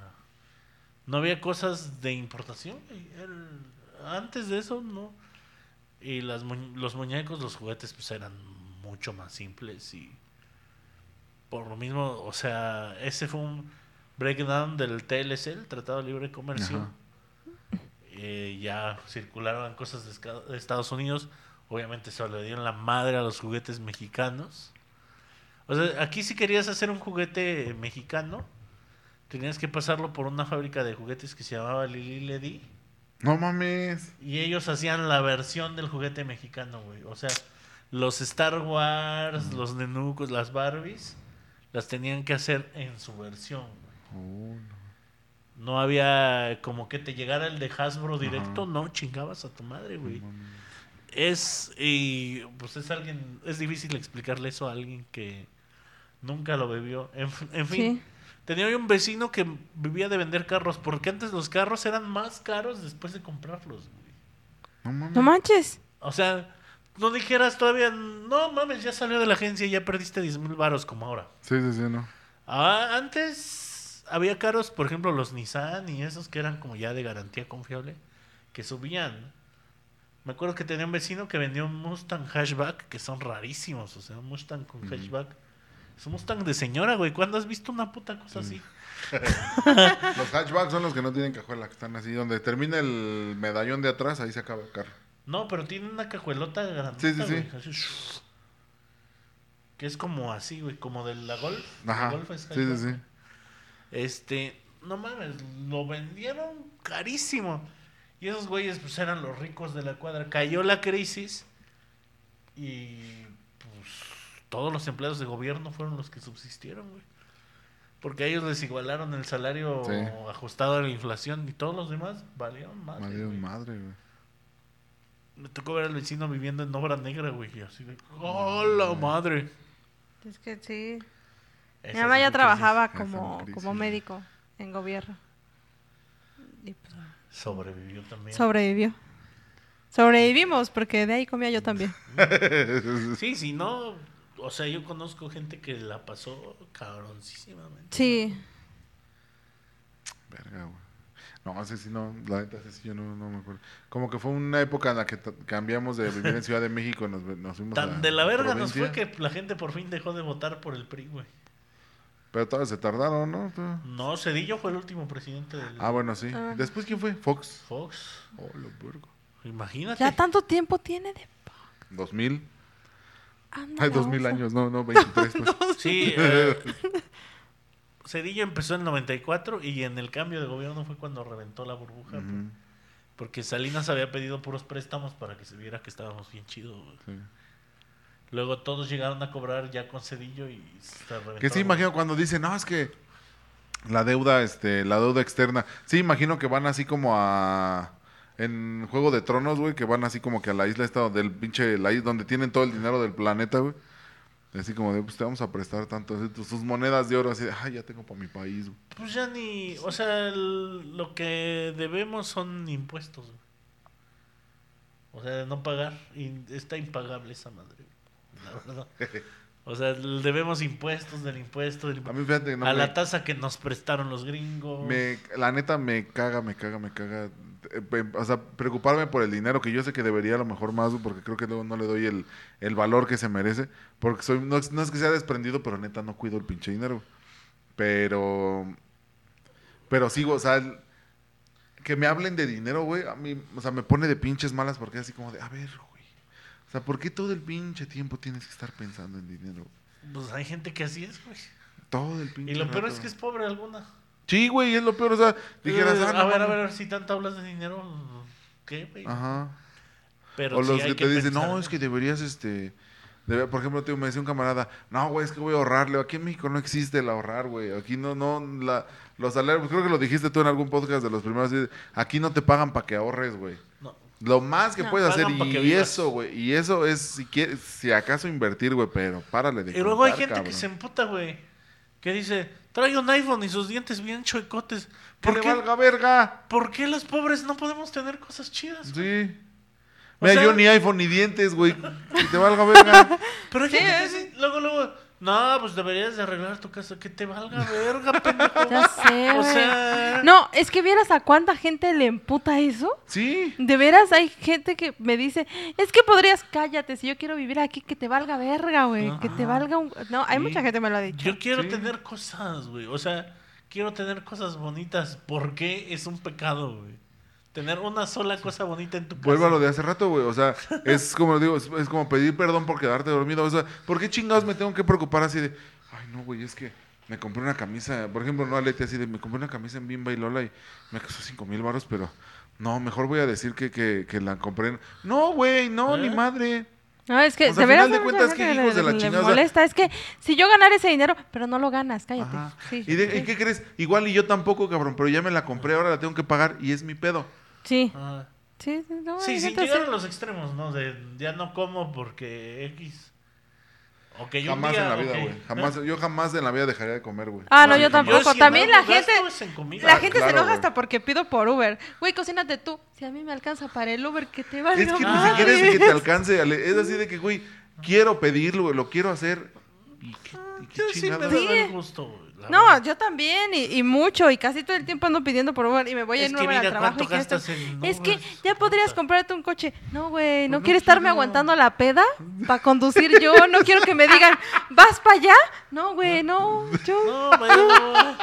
No había cosas de importación. El- Antes de eso, no. Y las los muñecos, los juguetes, pues eran mucho más simples y por lo mismo, o sea, ese fue un breakdown del TLC, el Tratado de Libre Comercio. Eh, ya circulaban cosas de, Estados Unidos. Obviamente se le dieron la madre a los juguetes mexicanos. O sea, aquí si querías hacer un juguete mexicano, tenías que pasarlo por una fábrica de juguetes que se llamaba Lili Ledi. No mames. Y ellos hacían la versión del juguete mexicano, güey. O sea, los Star Wars, los Nenucos, las Barbies, las tenían que hacer en su versión. Oh, no. No había como que te llegara el de Hasbro directo, Ajá. no, chingabas a tu madre, güey. No. Es, y pues es alguien, es difícil explicarle eso a alguien que nunca lo bebió. En, en fin, Sí. tenía un vecino que vivía de vender carros, porque antes los carros eran más caros después de comprarlos, güey. No. No manches. O sea, no dijeras todavía, no mames, ya salió de la agencia y ya perdiste 10 mil varos como ahora. Sí, sí, sí, no. Ah, antes había carros, por ejemplo, los Nissan y esos que eran como ya de garantía confiable, que subían. Me acuerdo que tenía un vecino que vendía un Mustang hatchback, que son rarísimos, o sea, un Mustang con hatchback. Es un Mustang de señora, güey. ¿Cuándo has visto una puta cosa así? Los hatchbacks son los que no tienen cajuela, que están así. Donde termina el medallón de atrás, ahí se acaba el carro. No, pero tiene una cajuelota grandota, Sí, sí, sí. güey, así, que es como así, güey, como de la Golf. La Ajá. Golf es Sí, sí, sí. Este, no mames, lo vendieron carísimo. Y esos güeyes pues eran los ricos de la cuadra. Cayó la crisis y pues todos los empleados de gobierno fueron los que subsistieron, güey. Porque a ellos les igualaron el salario Sí. ajustado a la inflación y todos los demás valieron. Madre, madre, güey. Me tocó ver al vecino viviendo en obra negra, güey. Y así de, ¡oh, la madre! Es que sí. Mi mamá ya trabajaba crisis, como, como médico en gobierno. Y pues. Sobrevivió también. sobrevivió. Sobrevivimos porque de ahí comía yo también. Sí, si no, o sea, yo conozco gente que la pasó cabroncísimamente. Sí. Verga, güey. No, ese sí no, la neta, ese sí yo no, no me acuerdo. Como que fue una época en la que cambiamos de vivir en Ciudad de México, nos, nos fuimos a Tan de la verga nos fue que la gente por fin dejó de votar por el PRI, güey. Pero todas se tardaron, ¿no? No, Cedillo fue el último presidente del Ah, bueno, sí. Ah. ¿Después quién fue? Fox. Fox. Oh, lo vergo. Imagínate. Ya tanto tiempo tiene de... 2000. Anda Ay, la 2000 osa. años, no, no, 23. Pues. Sí, eh, Cedillo empezó en el 94 y en el cambio de gobierno fue cuando reventó la burbuja. Ujú, Porque Salinas había pedido puros préstamos para que se viera que estábamos bien chidos. sí. Luego todos llegaron a cobrar ya con Cedillo y se reventó. Que sí, imagino cuando dicen, no, es que la deuda, este, la deuda externa. Sí, imagino que van así como a. En Juego de Tronos, güey, que van así como que a la isla esta donde el pinche. La isla donde tienen todo el dinero del planeta, güey. Así como de, pues te vamos a prestar tanto. así, tus, tus monedas de oro, así de, ay, ya tengo para mi país, güey. Pues ya ni, o sea, el- lo que debemos son impuestos. güey. O sea, de no pagar. Y está impagable esa madre. La verdad. O sea, debemos impuestos del impuesto, del A mí, fíjate, no a me- la tasa que nos prestaron los gringos. Me, la neta me caga, me caga, me caga. Eh, O sea, preocuparme por el dinero, que yo sé que debería a lo mejor más, porque creo que luego no le doy el, el valor que se merece. Porque soy, no, es- no es que sea desprendido, pero neta no cuido el pinche dinero. Pero, pero sigo, o sea, el- que me hablen de dinero, güey, a mí, o sea, me pone de pinches malas porque es así como de, a ver, güey. O sea, ¿por qué todo el pinche tiempo tienes que estar pensando en dinero? Pues hay gente que así es, güey. Todo el pinche Y lo peor es que es pobre alguna. Sí, güey, es lo peor, o sea, dijeras, Eh, ah, no a ver, a ver, si tanto hablas de dinero, ¿qué, güey? Ajá. Pero o sí los hay que te dicen, no, es que deberías, este... debe- por ejemplo, tío, me decía un camarada, no, güey, es que voy a ahorrarle. Aquí en México no existe el ahorrar, güey. Aquí no, no, la, los salarios, creo que lo dijiste tú en algún podcast de los primeros días. Aquí no te pagan para que ahorres, güey. No. Lo más que No. puedes hacer, y eso, güey, y eso es, si quieres, si acaso invertir, güey, pero párale de Y luego hay gente que se emputa, güey. Que dice, trae un iPhone y sus dientes bien chuecotes. ¡Que ¿Por le qué, valga verga! ¿Por qué los pobres no podemos tener cosas chidas? güey? Sí. O Mira, sea- yo ni iPhone ni dientes, güey. Que te valga verga. Pero hay Sí, gente que es- sí, luego, luego, No, pues deberías de arreglar tu casa. Que te valga verga, pendejo. Ya sé, O sea... No, es que vieras a cuánta gente le emputa eso. Sí. De veras hay gente que me dice, es que podrías, cállate, si yo quiero vivir aquí, que te valga verga, güey, que te valga un... No, hay Sí. mucha gente me lo ha dicho. Yo quiero Sí. tener cosas, güey. O sea, quiero tener cosas bonitas. ¿Por qué es un pecado, güey? Tener una sola cosa bonita en tu casa. Vuelvo a lo de hace rato, güey. O sea, es como digo, es, es como pedir perdón por quedarte dormido. O sea, ¿por qué chingados me tengo que preocupar así de, ay, no, güey, es que me compré una camisa, por ejemplo, no Alete, así de, me compré una camisa en Bimba y Lola y me costó cinco mil baros, pero no, mejor voy a decir que, que, que la compré. en- No, güey, no, ¿Eh? ni madre. No, es que O sea, de final de cuentas, que hijos de la chingada, molesta. Es que si yo ganara ese dinero, pero no lo ganas, cállate. Sí, ¿Y, de- sí. ¿y qué crees? Igual y yo tampoco, cabrón, pero ya me la compré, ahora la tengo que pagar y es mi pedo. Sí, Ah. sí, sí, no, Sí, sin llegar a los extremos, ¿no? De ya no como porque X. O que yo Jamás día, en la vida, güey. Jamás, yo jamás en la vida dejaría de comer, güey. Ah, no, Sí, yo jamás. tampoco. si También no la gente-. La Ah, gente se claro, enoja güey. hasta porque pido por Uber. Güey, cocínate tú. Si a mí me alcanza para el Uber, que te valga Es que ni siquiera es de que te alcance, Ale. Es así de que, güey, quiero pedirlo, güey, lo quiero hacer. ¿Y qué, y qué Yo sí me da el gusto, güey, la No, verdad. yo también, y, y mucho, y casi todo el tiempo ando pidiendo por Uber y me voy Es en que Uber al trabajo. cuánto y que esto- gastas en es que ya podrías puta. comprarte un coche. No, güey, no, no quiero estarme quiero. aguantando la peda para conducir yo. No quiero que me digan, ¿vas para allá? No, güey, no. Yo, No, bueno.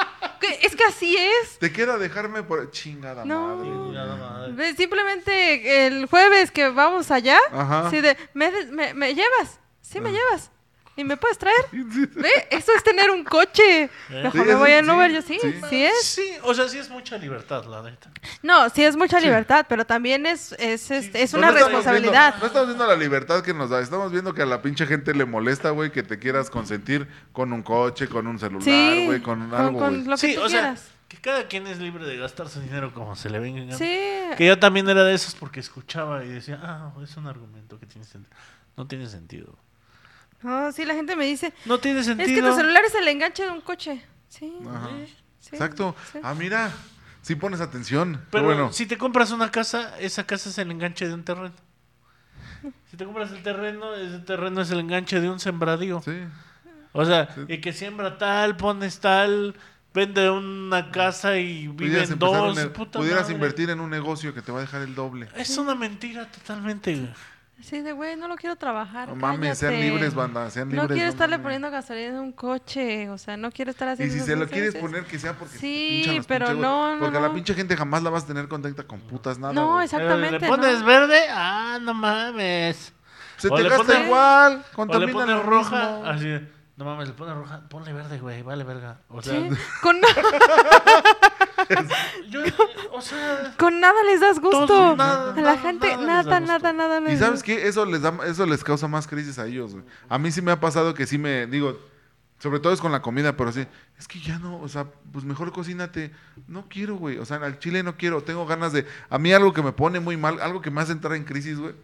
es que así es. Te queda dejarme por chingada No. madre. más. Ve, Simplemente el jueves que vamos allá, Ajá. sí de, ¿me, me, me llevas? Sí, me llevas. ¿Y me puedes traer? Ve, eso es tener un coche. Mejor Sí, me voy en sí, Uber, yo sí, sí. sí es. Sí, o sea, sí es mucha libertad, la neta. No, sí es mucha libertad, pero también es, es, es, es una no responsabilidad. viendo- no estamos viendo la libertad que nos da. Estamos viendo que a la pinche gente le molesta, güey, que te quieras consentir con un coche, con un celular, sí, güey, con, con, algo, con güey. lo que sí, tú o sea, quieras. que cada quien es libre de gastar su dinero como se le venga. Sí, Que yo también era de esos porque escuchaba y decía, ah, es un argumento que tiene sentido. No tiene sentido. No, sí, la gente me dice, No tiene es sentido. que tu celular es el enganche de un coche. Sí, Ajá. sí, Exacto. sí. Ah, mira, sí pones atención. Pero bueno. si te compras una casa, esa casa es el enganche de un terreno. Si te compras el terreno, ese terreno es el enganche de un sembradío. Sí. O sea, y que siembra tal, pones tal, vende una casa y Pudieras, viven empezar dos. pudieras madre. invertir en un negocio que te va a dejar el doble. Es una mentira totalmente. Sí, de güey, no lo quiero trabajar. No mames, sean libres, banda, sean No libres. quiero estarle mames. poniendo gasolina en un coche, o sea, no quiero estar Y haciendo si esas se lo quieres poner, que sea porque Sí, te pinchan las pero pinches, no, no, Porque a la no. pinche gente jamás la vas a tener contenta con putas nada. No, güey. exactamente. ¿Le pones no. verde? Ah, no mames. Se o te gasta pones- igual, O le contamina pones roja, mismo. así de, no mames, le pones roja, ponle verde, güey, vale verga. O sea, Sí, con, yo, o sea, con nada les das gusto. Todo, nada, a la nada, gente, nada les nada, da nada, gusto. nada, les Y sabes qué, eso les da, eso les causa más crisis a ellos, güey. A mí sí me ha pasado que sí me, digo, sobre todo es con la comida, pero sí, es que ya no, o sea, pues mejor cocínate. No quiero, güey, o sea, al chile no quiero, tengo ganas de, a mí algo que me pone muy mal, algo que me hace entrar en crisis, güey,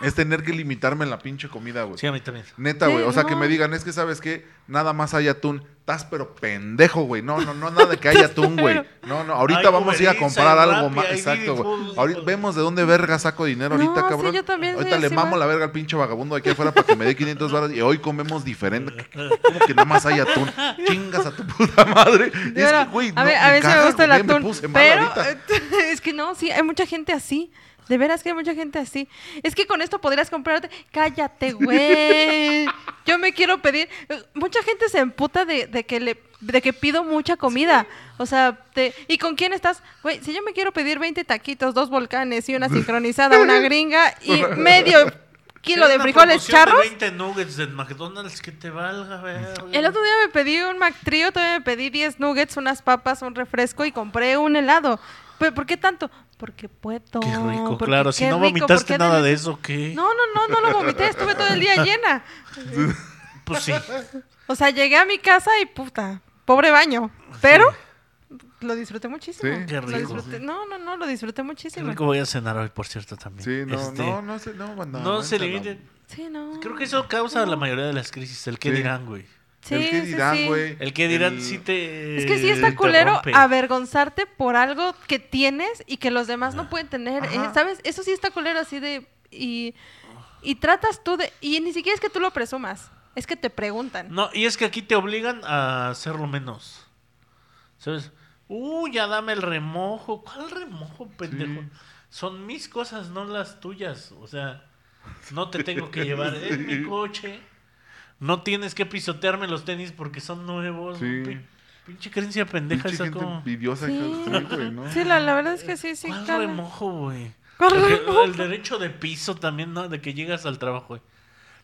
es tener que limitarme en la pinche comida, güey. sí, a mí también. Neta, güey. O sea, que me digan, es que sabes qué, nada más hay atún. Estás pero pendejo, güey. No, no, no, nada de que haya atún, güey. No, no, ahorita vamos a ir a comprar algo más. Exacto, güey. Ahorita vemos de dónde verga saco dinero ahorita, No, sí, cabrón. yo también ahorita le mamo la verga al pinche vagabundo de aquí afuera para que me dé 500 baros y hoy comemos diferente. ¿Cómo que nada más hay atún? Chingas a tu puta madre. Y es que, güey, a no, ver, a ver si me gusta el atún. puse mal Pero ahorita. es que no, sí, hay mucha gente así. De veras que hay mucha gente así. Es que con esto podrías comprarte. Cállate, güey. Yo me quiero pedir. Mucha gente se emputa de, de que le de que pido mucha comida. O sea, te- ¿y con quién estás? Güey, si yo me quiero pedir 20 taquitos, dos volcanes y una sincronizada, una gringa y medio kilo de frijoles promoción de charros. 20 nuggets de McDonald's que te valga, verga. El otro día me pedí un McTrio, todavía me pedí 10 nuggets, unas papas, un refresco y compré un helado. ¿Pero ¿Por qué tanto? Porque puedo. Qué rico, porque claro. Si qué no rico, vomitaste nada de eso, ¿qué? No, no, no, no lo vomité, estuve todo el día llena. Pues sí. O sea, llegué a mi casa y puta, pobre baño. Pero lo disfruté muchísimo. Sí. Qué Lo rico. disfruté- No, no, no, lo disfruté Qué muchísimo. rico voy a cenar hoy, por cierto, también. Sí, no, Este, no, no se, no, banda, no se limiten. Sí, no. Creo que eso causa la mayoría de las crisis. El que Sí. dirán, güey. Sí, el que dirán, sí. güey. El que dirán el- sí te. Es que sí está culero avergonzarte por algo que tienes y que los demás no pueden tener. ¿eh? ¿Sabes? Eso sí está culero así de... Y, y tratas tú de... Y ni siquiera es que tú lo presumas. Es que te preguntan. No, y es que aquí te obligan a hacerlo menos. ¿Sabes? Uh, ya dame el remojo. ¿Cuál remojo, pendejo? Sí. Son mis cosas, no las tuyas. O sea, no te tengo que llevar en mi coche. No tienes que pisotearme los tenis porque son nuevos. Sí. Pin- Pinche creencia pendeja Pinche esa gente como... envidiosa, Sí. hija, sí, güey, ¿no? Sí, la, la verdad es que sí, sí. ¿Cuál cala. remojo, güey? ¿Cuál Porque remojo? El derecho de piso también, ¿no? De que llegas al trabajo, güey.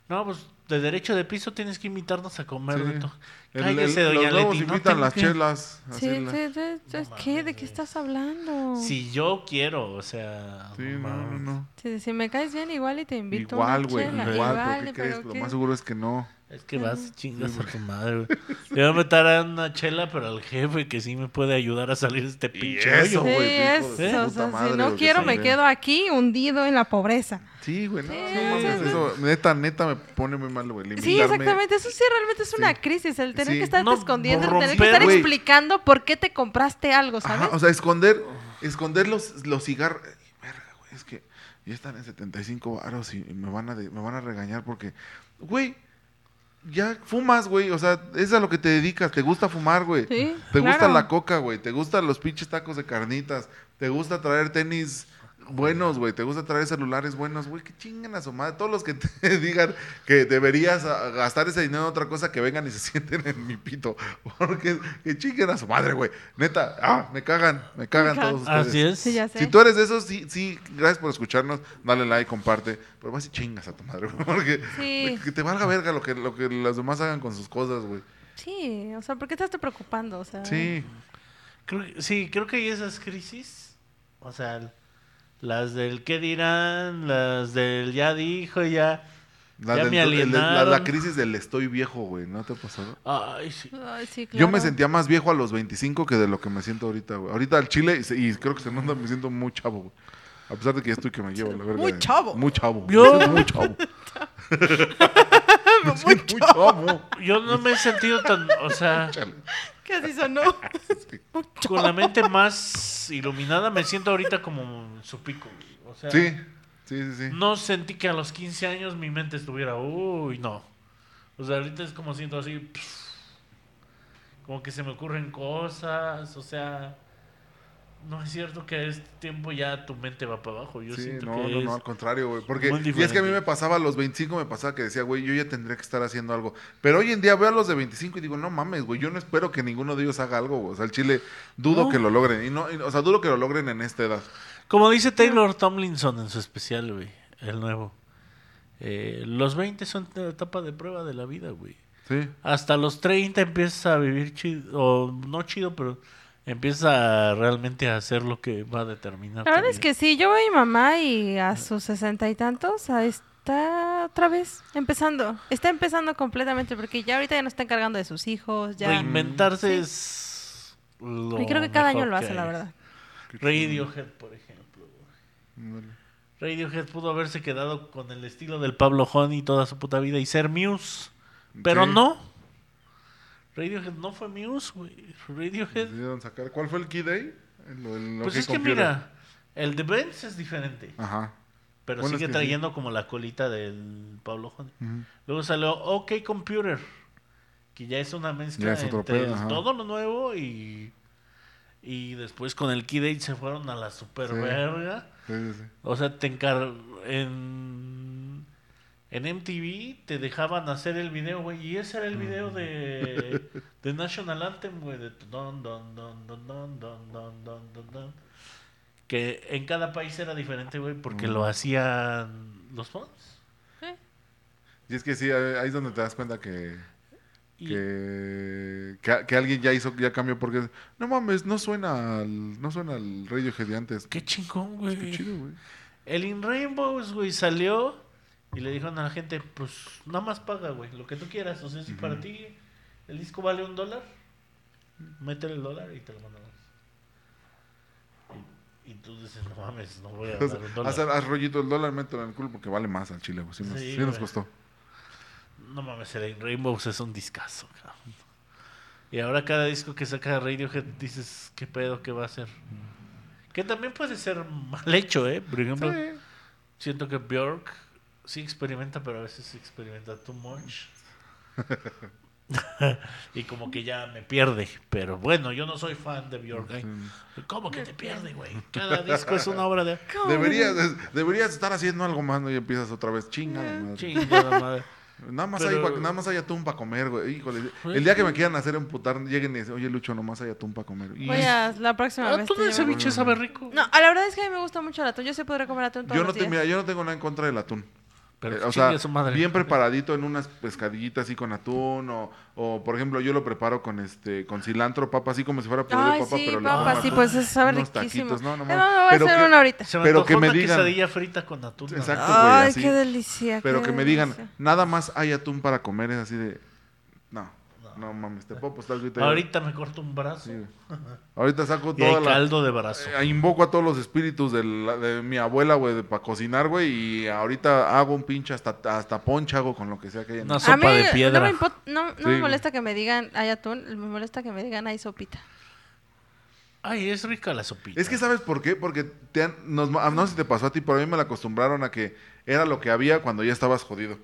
No, pues de derecho de piso tienes que invitarnos a comer, Sí. Beto. El- Cállese, el- doña los Leti, no invitan tengo las que- chelas. Sí, sí, sí, No ¿Qué? ¿De qué güey. estás hablando? Si yo quiero, o sea... Sí, no no, no, no. Sí, si me caes bien, igual y te invito Igual, una güey, chela. igual, Igual, porque pero crees, lo ¿qué? más seguro es que no. Es que vas y chingas a tu madre, güey. Le voy a meter a una chela, pero al jefe que sí me puede ayudar a salir de este pinche eso, hoyo. Sí, güey, de eso, su o puta sea, madre, si no quiero me quedo aquí hundido en la pobreza. Sí, güey, no, Sí, no mames, sí, eso, neta, neta me pone muy mal, güey. Sí, exactamente. Eso sí realmente es una Sí. crisis. El tener Sí. que estarte No, escondiendo, el tener que estar explicando por qué te compraste algo, ¿sabes? Ajá, o sea, esconder, esconder los, los cigarros. Verga, güey, es que ya están en 75 varos y me van a de- me van a regañar porque, güey, ya fumas, güey, o sea, es a lo que te dedicas, te gusta fumar, güey. Sí, Te gusta la coca, güey, te gustan los pinches tacos de carnitas, te gusta traer tenis buenos, güey, te gusta traer celulares buenos, güey, que chinguen a su madre. Todos los que te digan que deberías gastar ese dinero en otra cosa, que vengan y se sienten en mi pito. Porque que chinguen a su madre, güey. Neta, ah, me cagan, me cagan todos ustedes. Así es. Sí, ya sé. Si tú eres de esos, sí, sí, gracias por escucharnos, dale like, comparte, pero vas y chingas a tu madre, güey, porque Sí. que te valga verga lo que, lo que los demás hagan con sus cosas, güey. Sí, o sea, ¿por qué te estás preocupando? O sea, Sí, Creo que- sí, creo que hay esas crisis. O sea, las del qué dirán, las del ya dijo, ya. la, Ya del- me el de- la, crisis del estoy viejo, güey, ¿no te ha pasado? Ay, sí. Ay, sí, Yo me claro. sentía más viejo a los 25 que de lo que me siento ahorita, güey. Ahorita al chile, y, creo que se nota, me siento muy chavo, güey. A pesar de que ya estoy que me llevo, la verdad. Muy chavo. Muy chavo. Yo- muy chavo. Me muy chavo. Yo no me he sentido tan, o sea, Chale. Casi sonó. con la mente más iluminada me siento ahorita como en su pico. O sea, Sí, sí, sí, sí. no sentí que a los 15 años mi mente estuviera, uy, no. O sea, ahorita es como siento así, como que se me ocurren cosas, o sea, no es cierto que a este tiempo ya tu mente va para abajo. Yo Sí, siento no, que no, es... no, al contrario, güey. Porque, y es que a mí me pasaba a los 25, me pasaba que decía, güey, yo ya tendría que estar haciendo algo. Pero hoy en día veo a los de 25 y digo, no mames, güey, yo no espero que ninguno de ellos haga algo, güey. O sea, el Chile, dudo No. que lo logren. Y no, y- o sea, dudo que lo logren en esta edad. Como dice Taylor Tomlinson en su especial, güey, el nuevo. eh, los 20 son la etapa de prueba de la vida, güey. Sí. Hasta los 30 empiezas a vivir chido, o no chido, pero empiezas a realmente a hacer lo que va a determinar. La verdad es que sí, yo veo a mi mamá y a sus sesenta y tantos, ahí está otra vez empezando. Está empezando completamente porque ya ahorita ya no está encargando de sus hijos, ya. Reinventarse Sí. es lo Y creo que cada año lo hace, la verdad. Radiohead, por ejemplo. Radiohead pudo haberse quedado con el estilo del Pablo Honey toda su puta vida y ser Muse. Pero Sí. no. Radiohead no fue Muse, güey. Radiohead. Decidieron sacar. ¿Cuál fue el key day? Pues es que mira, el de Benz es diferente. Ajá. Pero Bueno, es sigue que trayendo como la colita del Pablo Honey. Ujú. Luego salió OK Computer, que ya es una mezcla es entre pedo, todo lo nuevo y y después con el Key Date se fueron a la super Sí. verga. Sí, sí, sí. O sea, te encar en en MTV te dejaban hacer el video, güey, y ese era el video de de National Anthem, güey, de don don don don don don don don don don. que en cada país era diferente, güey, porque lo hacían los fans. Y es que sí, ahí es donde te das cuenta que, que, que alguien ya hizo, ya cambió porque no mames, no suena al, no suena al Radiohead de antes. Qué chingón, güey. Qué chido, güey. El In Rainbows, güey, salió y le dijeron a la gente, pues nada más paga, güey, lo que tú quieras. O sea, si para ti el disco vale un dólar, métele el dólar y te lo mandamos. Y, y tú dices, no mames, no voy a dar un dólar. haz, haz rollito el dólar, mételo en el culo porque vale más al chile, güey. Sí, nos, Sí, sí nos güey. costó. No mames, el In Rainbows es un discazo, cabrón. Y ahora cada disco que saca Radiohead dices, ¿qué pedo? ¿Qué va a hacer? Que también puede ser mal hecho, ¿eh? Por ejemplo, Sí. siento que Björk sí experimenta, pero a veces experimenta too much. y como que ya me pierde. Pero bueno, yo no soy fan de Björk. ¿eh? ¿Cómo que te pierde, güey? Cada disco es una obra de... Deberías, deberías estar haciendo algo más, ¿no? Y empiezas otra vez, chinga. madre. Chingada madre. Nada más, Pero- hay, nada más hay atún para comer, güey. Híjole. El día que me quieran hacer emputar, lleguen y dicen, oye, Lucho, nomás hay atún para comer. Y Voy a la próxima Ah, vez. el llevo. ceviche sabe rico. No, a la verdad es que a mí me gusta mucho el atún. Yo sí podría comer atún todos yo, no los te, días. mira, yo no tengo nada en contra del atún. Pero Eh, o sea, a su madre. bien preparadito en unas pescadillitas así con atún o, o, por ejemplo, yo lo preparo con este con cilantro, papa, así como si fuera puré de papa, sí, pero papa, pongo sí, pues eso sabe unos riquísimo. taquitos, no, no, Eh, no, me voy a Pero hacer que- uno ahorita. Se me pero que me una digan- quesadilla frita con atún. ¿no? Exacto, güey, Ay, así. qué delicia. Pero qué que me digan, delicia. nada más hay atún para comer, es así de, no, mames, te puedo postar ahorita. Ahorita me corto un brazo. Sí. Ahorita saco toda la... caldo de brazo. Eh, Invoco a todos los espíritus de, la- de mi abuela, güey, para cocinar, güey, y ahorita hago un pinche hasta, hasta poncha hago con lo que sea que haya. el- sopa a mí de piedra. no me, impo- no, no Sí, me güey. molesta que me digan hay atún, me molesta que me digan hay sopita. Ay, es rica la sopita. Es que ¿sabes por qué? Porque te han- nos, no sé si te pasó a ti, pero a mí me la acostumbraron a que era lo que había cuando ya estabas jodido.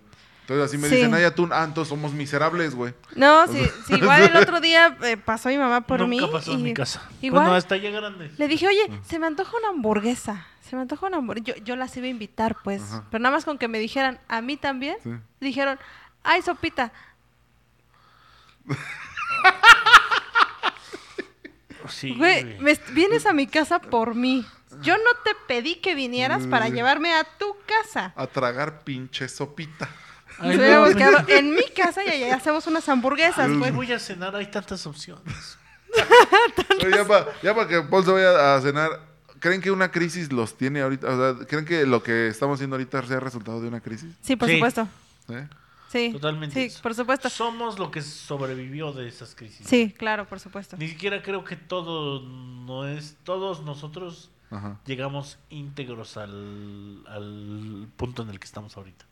Entonces así me Sí. dicen, hay atún, ah, entonces somos miserables, güey. No, sí, sí, igual el otro día eh, pasó mi mamá por Nunca mí. pasó en y mi casa. Igual Bueno, hasta ya grande. le dije, oye, Ah. se me antoja una hamburguesa. Se me antoja una hamburguesa. Yo, yo las iba a invitar, pues. Ajá. Pero nada más con que me dijeran, a mí también, Sí. dijeron, ay, sopita. Sí, Güey, güey. me vienes a mi casa por mí. Yo no te pedí que vinieras para llevarme a tu casa. A tragar pinche sopita. Nos hubiéramos quedado en mi casa y allá hacemos unas hamburguesas, Ay, güey. voy a cenar, hay tantas opciones. Oye, ya para ya pa que Paul se vaya a cenar, ¿creen que una crisis los tiene ahorita? O sea, ¿creen que lo que estamos haciendo ahorita sea resultado de una crisis? Sí, por Sí. supuesto. ¿Eh? Sí. Totalmente. Sí, por supuesto. Somos lo que sobrevivió de esas crisis. Sí, claro, por supuesto. Ni siquiera creo que todo no es, todos nosotros Ajá. llegamos íntegros al, al punto en el que estamos ahorita.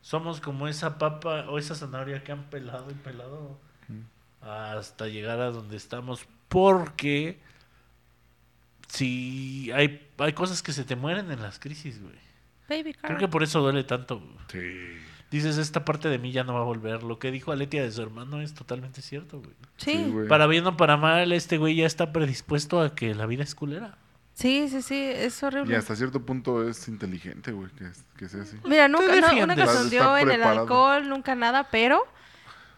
Somos como esa papa o esa zanahoria que han pelado y pelado hasta llegar a donde estamos. Porque si hay, hay cosas que se te mueren en las crisis, güey. Baby car. Creo que por eso duele tanto. Sí. Dices, esta parte de mí ya no va a volver. Lo que dijo Aletia de su hermano es totalmente cierto, güey. Sí. güey. Para bien o para mal, este güey ya está predispuesto a que la vida es culera. Sí, sí, sí, es Y horrible. hasta cierto punto es inteligente, güey, que, que sea así. Mira, nunca, no, nunca se hundió en el alcohol, nunca nada, pero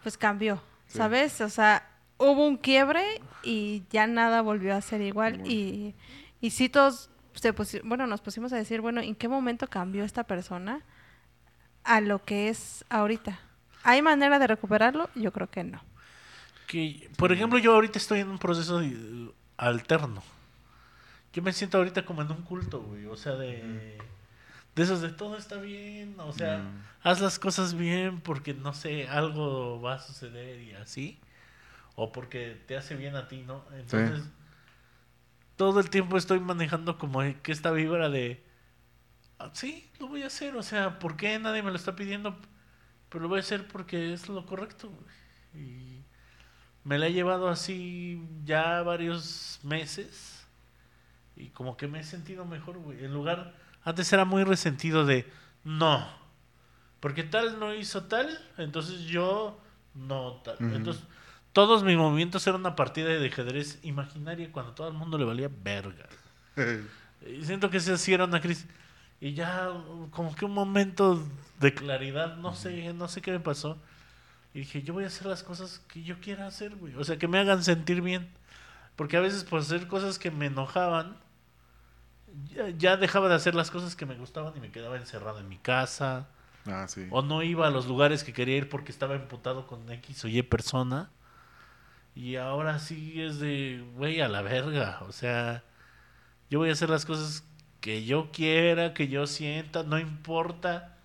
pues cambió, Sí. ¿sabes? O sea, hubo un quiebre y ya nada volvió a ser igual. Bueno. Y, y sí todos, se pusi- bueno, nos pusimos a decir, bueno, ¿en qué momento cambió esta persona a lo que es ahorita? ¿Hay manera de recuperarlo? Yo creo que no. Que, por ejemplo, yo ahorita estoy en un proceso de- alterno. Yo me siento ahorita como en un culto, güey. O sea, de... De esos de todo está bien. O sea, Mm. haz las cosas bien porque, no sé, algo va a suceder y así. O porque te hace bien a ti, ¿no? Entonces, todo el tiempo estoy manejando como que esta vibra de... "Ah, sí, lo voy a hacer. O sea, ¿por qué nadie me lo está pidiendo? Pero lo voy a hacer porque es lo correcto, güey. Y me la he llevado así ya varios meses. Y como que me he sentido mejor, güey. En lugar, antes era muy resentido de, no, porque tal no hizo tal, entonces yo no tal. Entonces, todos mis movimientos eran una partida de ajedrez imaginaria cuando todo el mundo le valía verga. Y siento que se hacía una crisis. Y ya, como que un momento de claridad, no sé, no sé qué me pasó. Y dije, yo voy a hacer las cosas que yo quiera hacer, güey. O sea, que me hagan sentir bien. Porque a veces por hacer cosas que me enojaban, ya, ya dejaba de hacer las cosas que me gustaban y me quedaba encerrado en mi casa. Ah, sí. O no iba a los lugares que quería ir porque estaba emputado con X o Y persona. Y ahora sí es de, güey, a la verga. O sea, yo voy a hacer las cosas que yo quiera, que yo sienta, no importa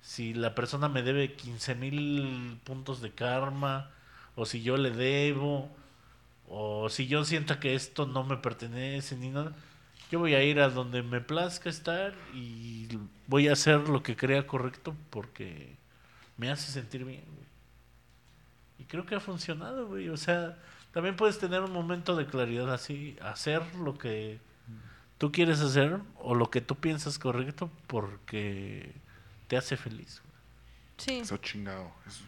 si la persona me debe 15 mil puntos de karma, o si yo le debo, o si yo sienta que esto no me pertenece ni nada. Yo voy a ir a donde me plazca estar y voy a hacer lo que crea correcto porque me hace sentir bien, güey. Y creo que ha funcionado, güey. O sea, también puedes tener un momento de claridad así, hacer lo que tú quieres hacer o lo que tú piensas correcto porque te hace feliz. güey. Sí. Eso chingado. Eso-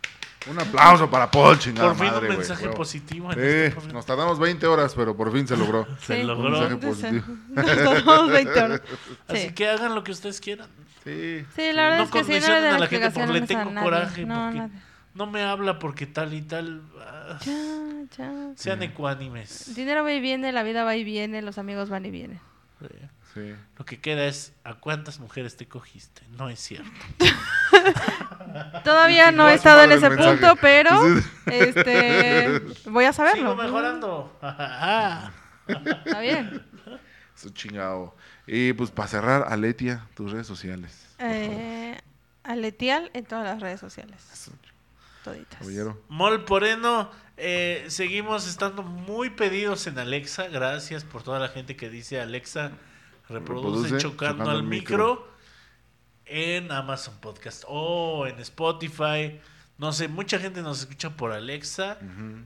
Un aplauso para Paul, chingada Por fin madre, un güey, mensaje huevo. positivo en Sí, este nos tardamos 20 horas, pero por fin se logró. Se Sí. logró. mensaje positivo. Nos tomamos 20 horas. Así Sí. que hagan lo que ustedes quieran. Sí. Sí, la verdad No es que sí, no le condicionen a la gente por le explicaciones a tengo nadie. coraje. No, porque no me habla porque tal y tal. ah, Ya, ya. Sean ecuánimes. El dinero va y viene, la vida va y viene, los amigos van y vienen. Eh, Sí. Lo que queda es a cuántas mujeres te cogiste. No es cierto. Todavía no he su estado en ese mensaje. punto, pero este voy a saberlo. Sigo mejorando. Está bien. Eso chingado. Y pues para cerrar, Aletia, tus redes sociales. Eh, Aletial en todas las redes sociales. Toditas. Caballero. Mol Poreno, eh, seguimos estando muy pedidos en Alexa. Gracias por toda la gente que dice Alexa, reproduce, Reproduce chocando, chocando al al micro. En Amazon Podcast o en Spotify. No sé, mucha gente nos escucha por Alexa,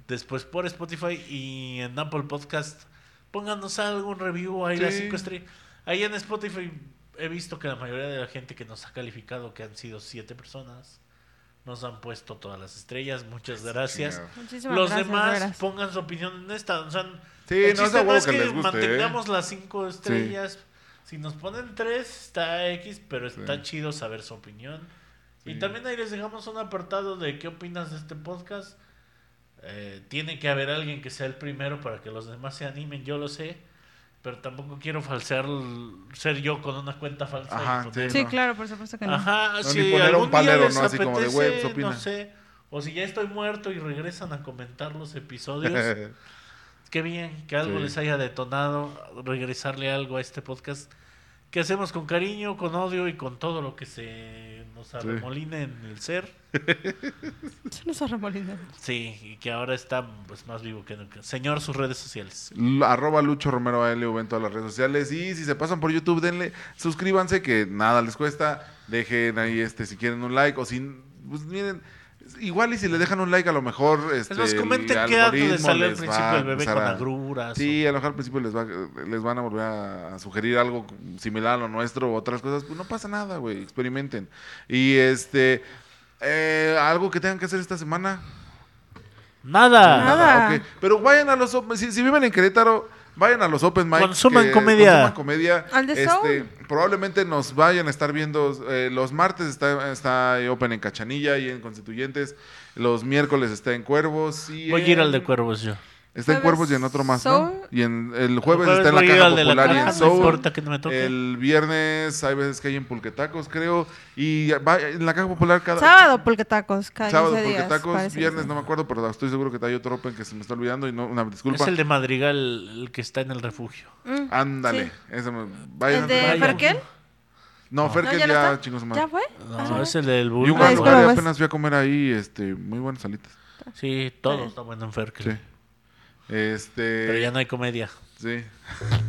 después por Spotify y en Apple Podcast. Pónganos algún review ahí las cinco estrellas. Ahí en Spotify he visto que la mayoría de la gente que nos ha calificado, que han sido siete personas, nos han puesto todas las estrellas. Muchas gracias. Muchísimas Los gracias, demás pongan su opinión en esta. O sea, Sí, el no es que que, les guste, ¿eh? mantengamos las cinco estrellas. Si nos ponen tres, está X, pero está Sí. chido saber su opinión. Y también ahí les dejamos un apartado de qué opinas de este podcast. Eh, tiene que haber alguien que sea el primero para que los demás se animen, yo lo sé. Pero tampoco quiero falsear, ser yo con una cuenta falsa. y Ajá, poner- sí. Sí, no. claro, por supuesto que no. Ajá, No, si ni poner algún un palero, día les ¿no? Así como de, apetece, "Güey, pues, opina". no sé, o si ya estoy muerto y regresan a comentar los episodios, qué bien, que algo Sí. les haya detonado, regresarle algo a este podcast que hacemos con cariño, con odio y con todo lo que se nos arremoline en el ser. Se nos arremolina. Sí, y que ahora está pues más vivo que nunca. Señor, sus redes sociales. Arroba Lucho Romero ALV en todas las redes sociales. Y si se pasan por YouTube, denle, suscríbanse, que nada les cuesta. Dejen ahí este si quieren un like. O si, pues miren, igual y si le dejan un like, a lo mejor. Este, nos comenten el qué dato les salió al les principio el bebé con a- agruras. Sí, a lo mejor al principio les, va, les van a volver a, a sugerir algo similar a lo nuestro o otras cosas. Pues no pasa nada, güey. Experimenten. Y este. eh, algo que tengan que hacer esta semana. o- Nada. Nada. Pero vayan a los si viven en Querétaro, vayan a los open mic. Consuman que- comedia. consuman comedia. Al de Este, probablemente nos vayan a estar viendo eh, los martes está, está open en Cachanilla y en Constituyentes. Los miércoles está en Cuervos y Voy a ir al de cuervos yo. Está en Jueves Cuervos y en otro más, Soul. ¿no? Y en el jueves, El está en la Caja la Popular y en no Soul. importa que no me toque. El viernes hay veces que hay en Pulquetacos, creo. Y va- en la Caja Popular cada... Sábado, porque tacos, cada Sábado 15 días. Pulquetacos, parece viernes no me acuerdo, pero estoy seguro que hay otro Open que se me está olvidando y no, una disculpa. Es el de Madrigal, el que está en el refugio. Mm, Ándale. sí. ese me- vayan ¿El de. Ferkel? No, Ferkel ¿No, ya ya, madre. ¿Ya fue? No, Ah. es el del Y Bulbo. un lugar, y apenas fui a comer ahí, este, muy buenas salitas. Sí, todo está bueno en Ferkel. Sí. Este. Pero ya no hay comedia. Sí.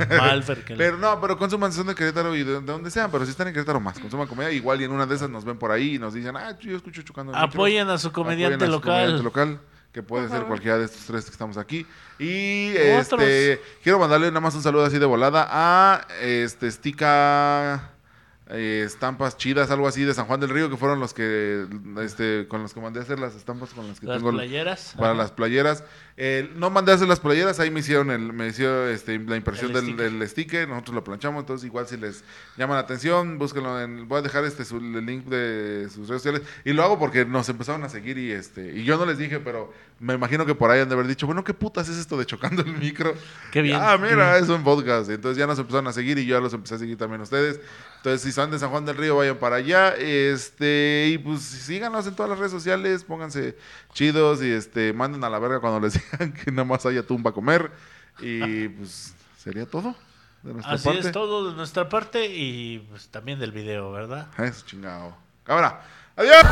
Mal Ferkel. Pero no, pero consuman son de Querétaro y de, de donde sean, pero si están en Querétaro más, consuman comedia, igual y en una de esas nos ven por ahí y nos dicen, ah, yo escucho chocando. el micro". Apoyen a su comediante Apoyen a su local. comediante local, que puede ser cualquiera de estos tres que estamos aquí. Y este quiero mandarle nada más un saludo así de volada a este Stica eh, estampas chidas, algo así de San Juan del Río, que fueron los que este con los que mandé a hacer las estampas con las que Las tengo playeras. para Ajá. las playeras. Eh, no mandé a hacer las playeras, ahí me hicieron el, me hicieron este, la impresión El del, sticker. del sticker, nosotros lo planchamos, entonces igual si les llama la atención, búsquenlo en, voy a dejar este su- el link de sus redes sociales y lo hago porque nos empezaron a seguir y este y yo no les dije, pero me imagino que por ahí han de haber dicho, bueno, ¿qué putas es esto de chocando el micro? Qué bien. Ah, mira, es un podcast. Entonces ya nos empezaron a seguir y yo ya los empecé a seguir también a ustedes. Entonces, si son de San Juan del Río, vayan para allá. Este, y pues síganos en todas las redes sociales, pónganse chidos y este, manden a la verga cuando les digan que nada más haya tumba a comer. Y pues sería todo de nuestra Así parte. es todo de nuestra parte y pues, también del video, ¿verdad? Eso chingado. Cámara. Adiós.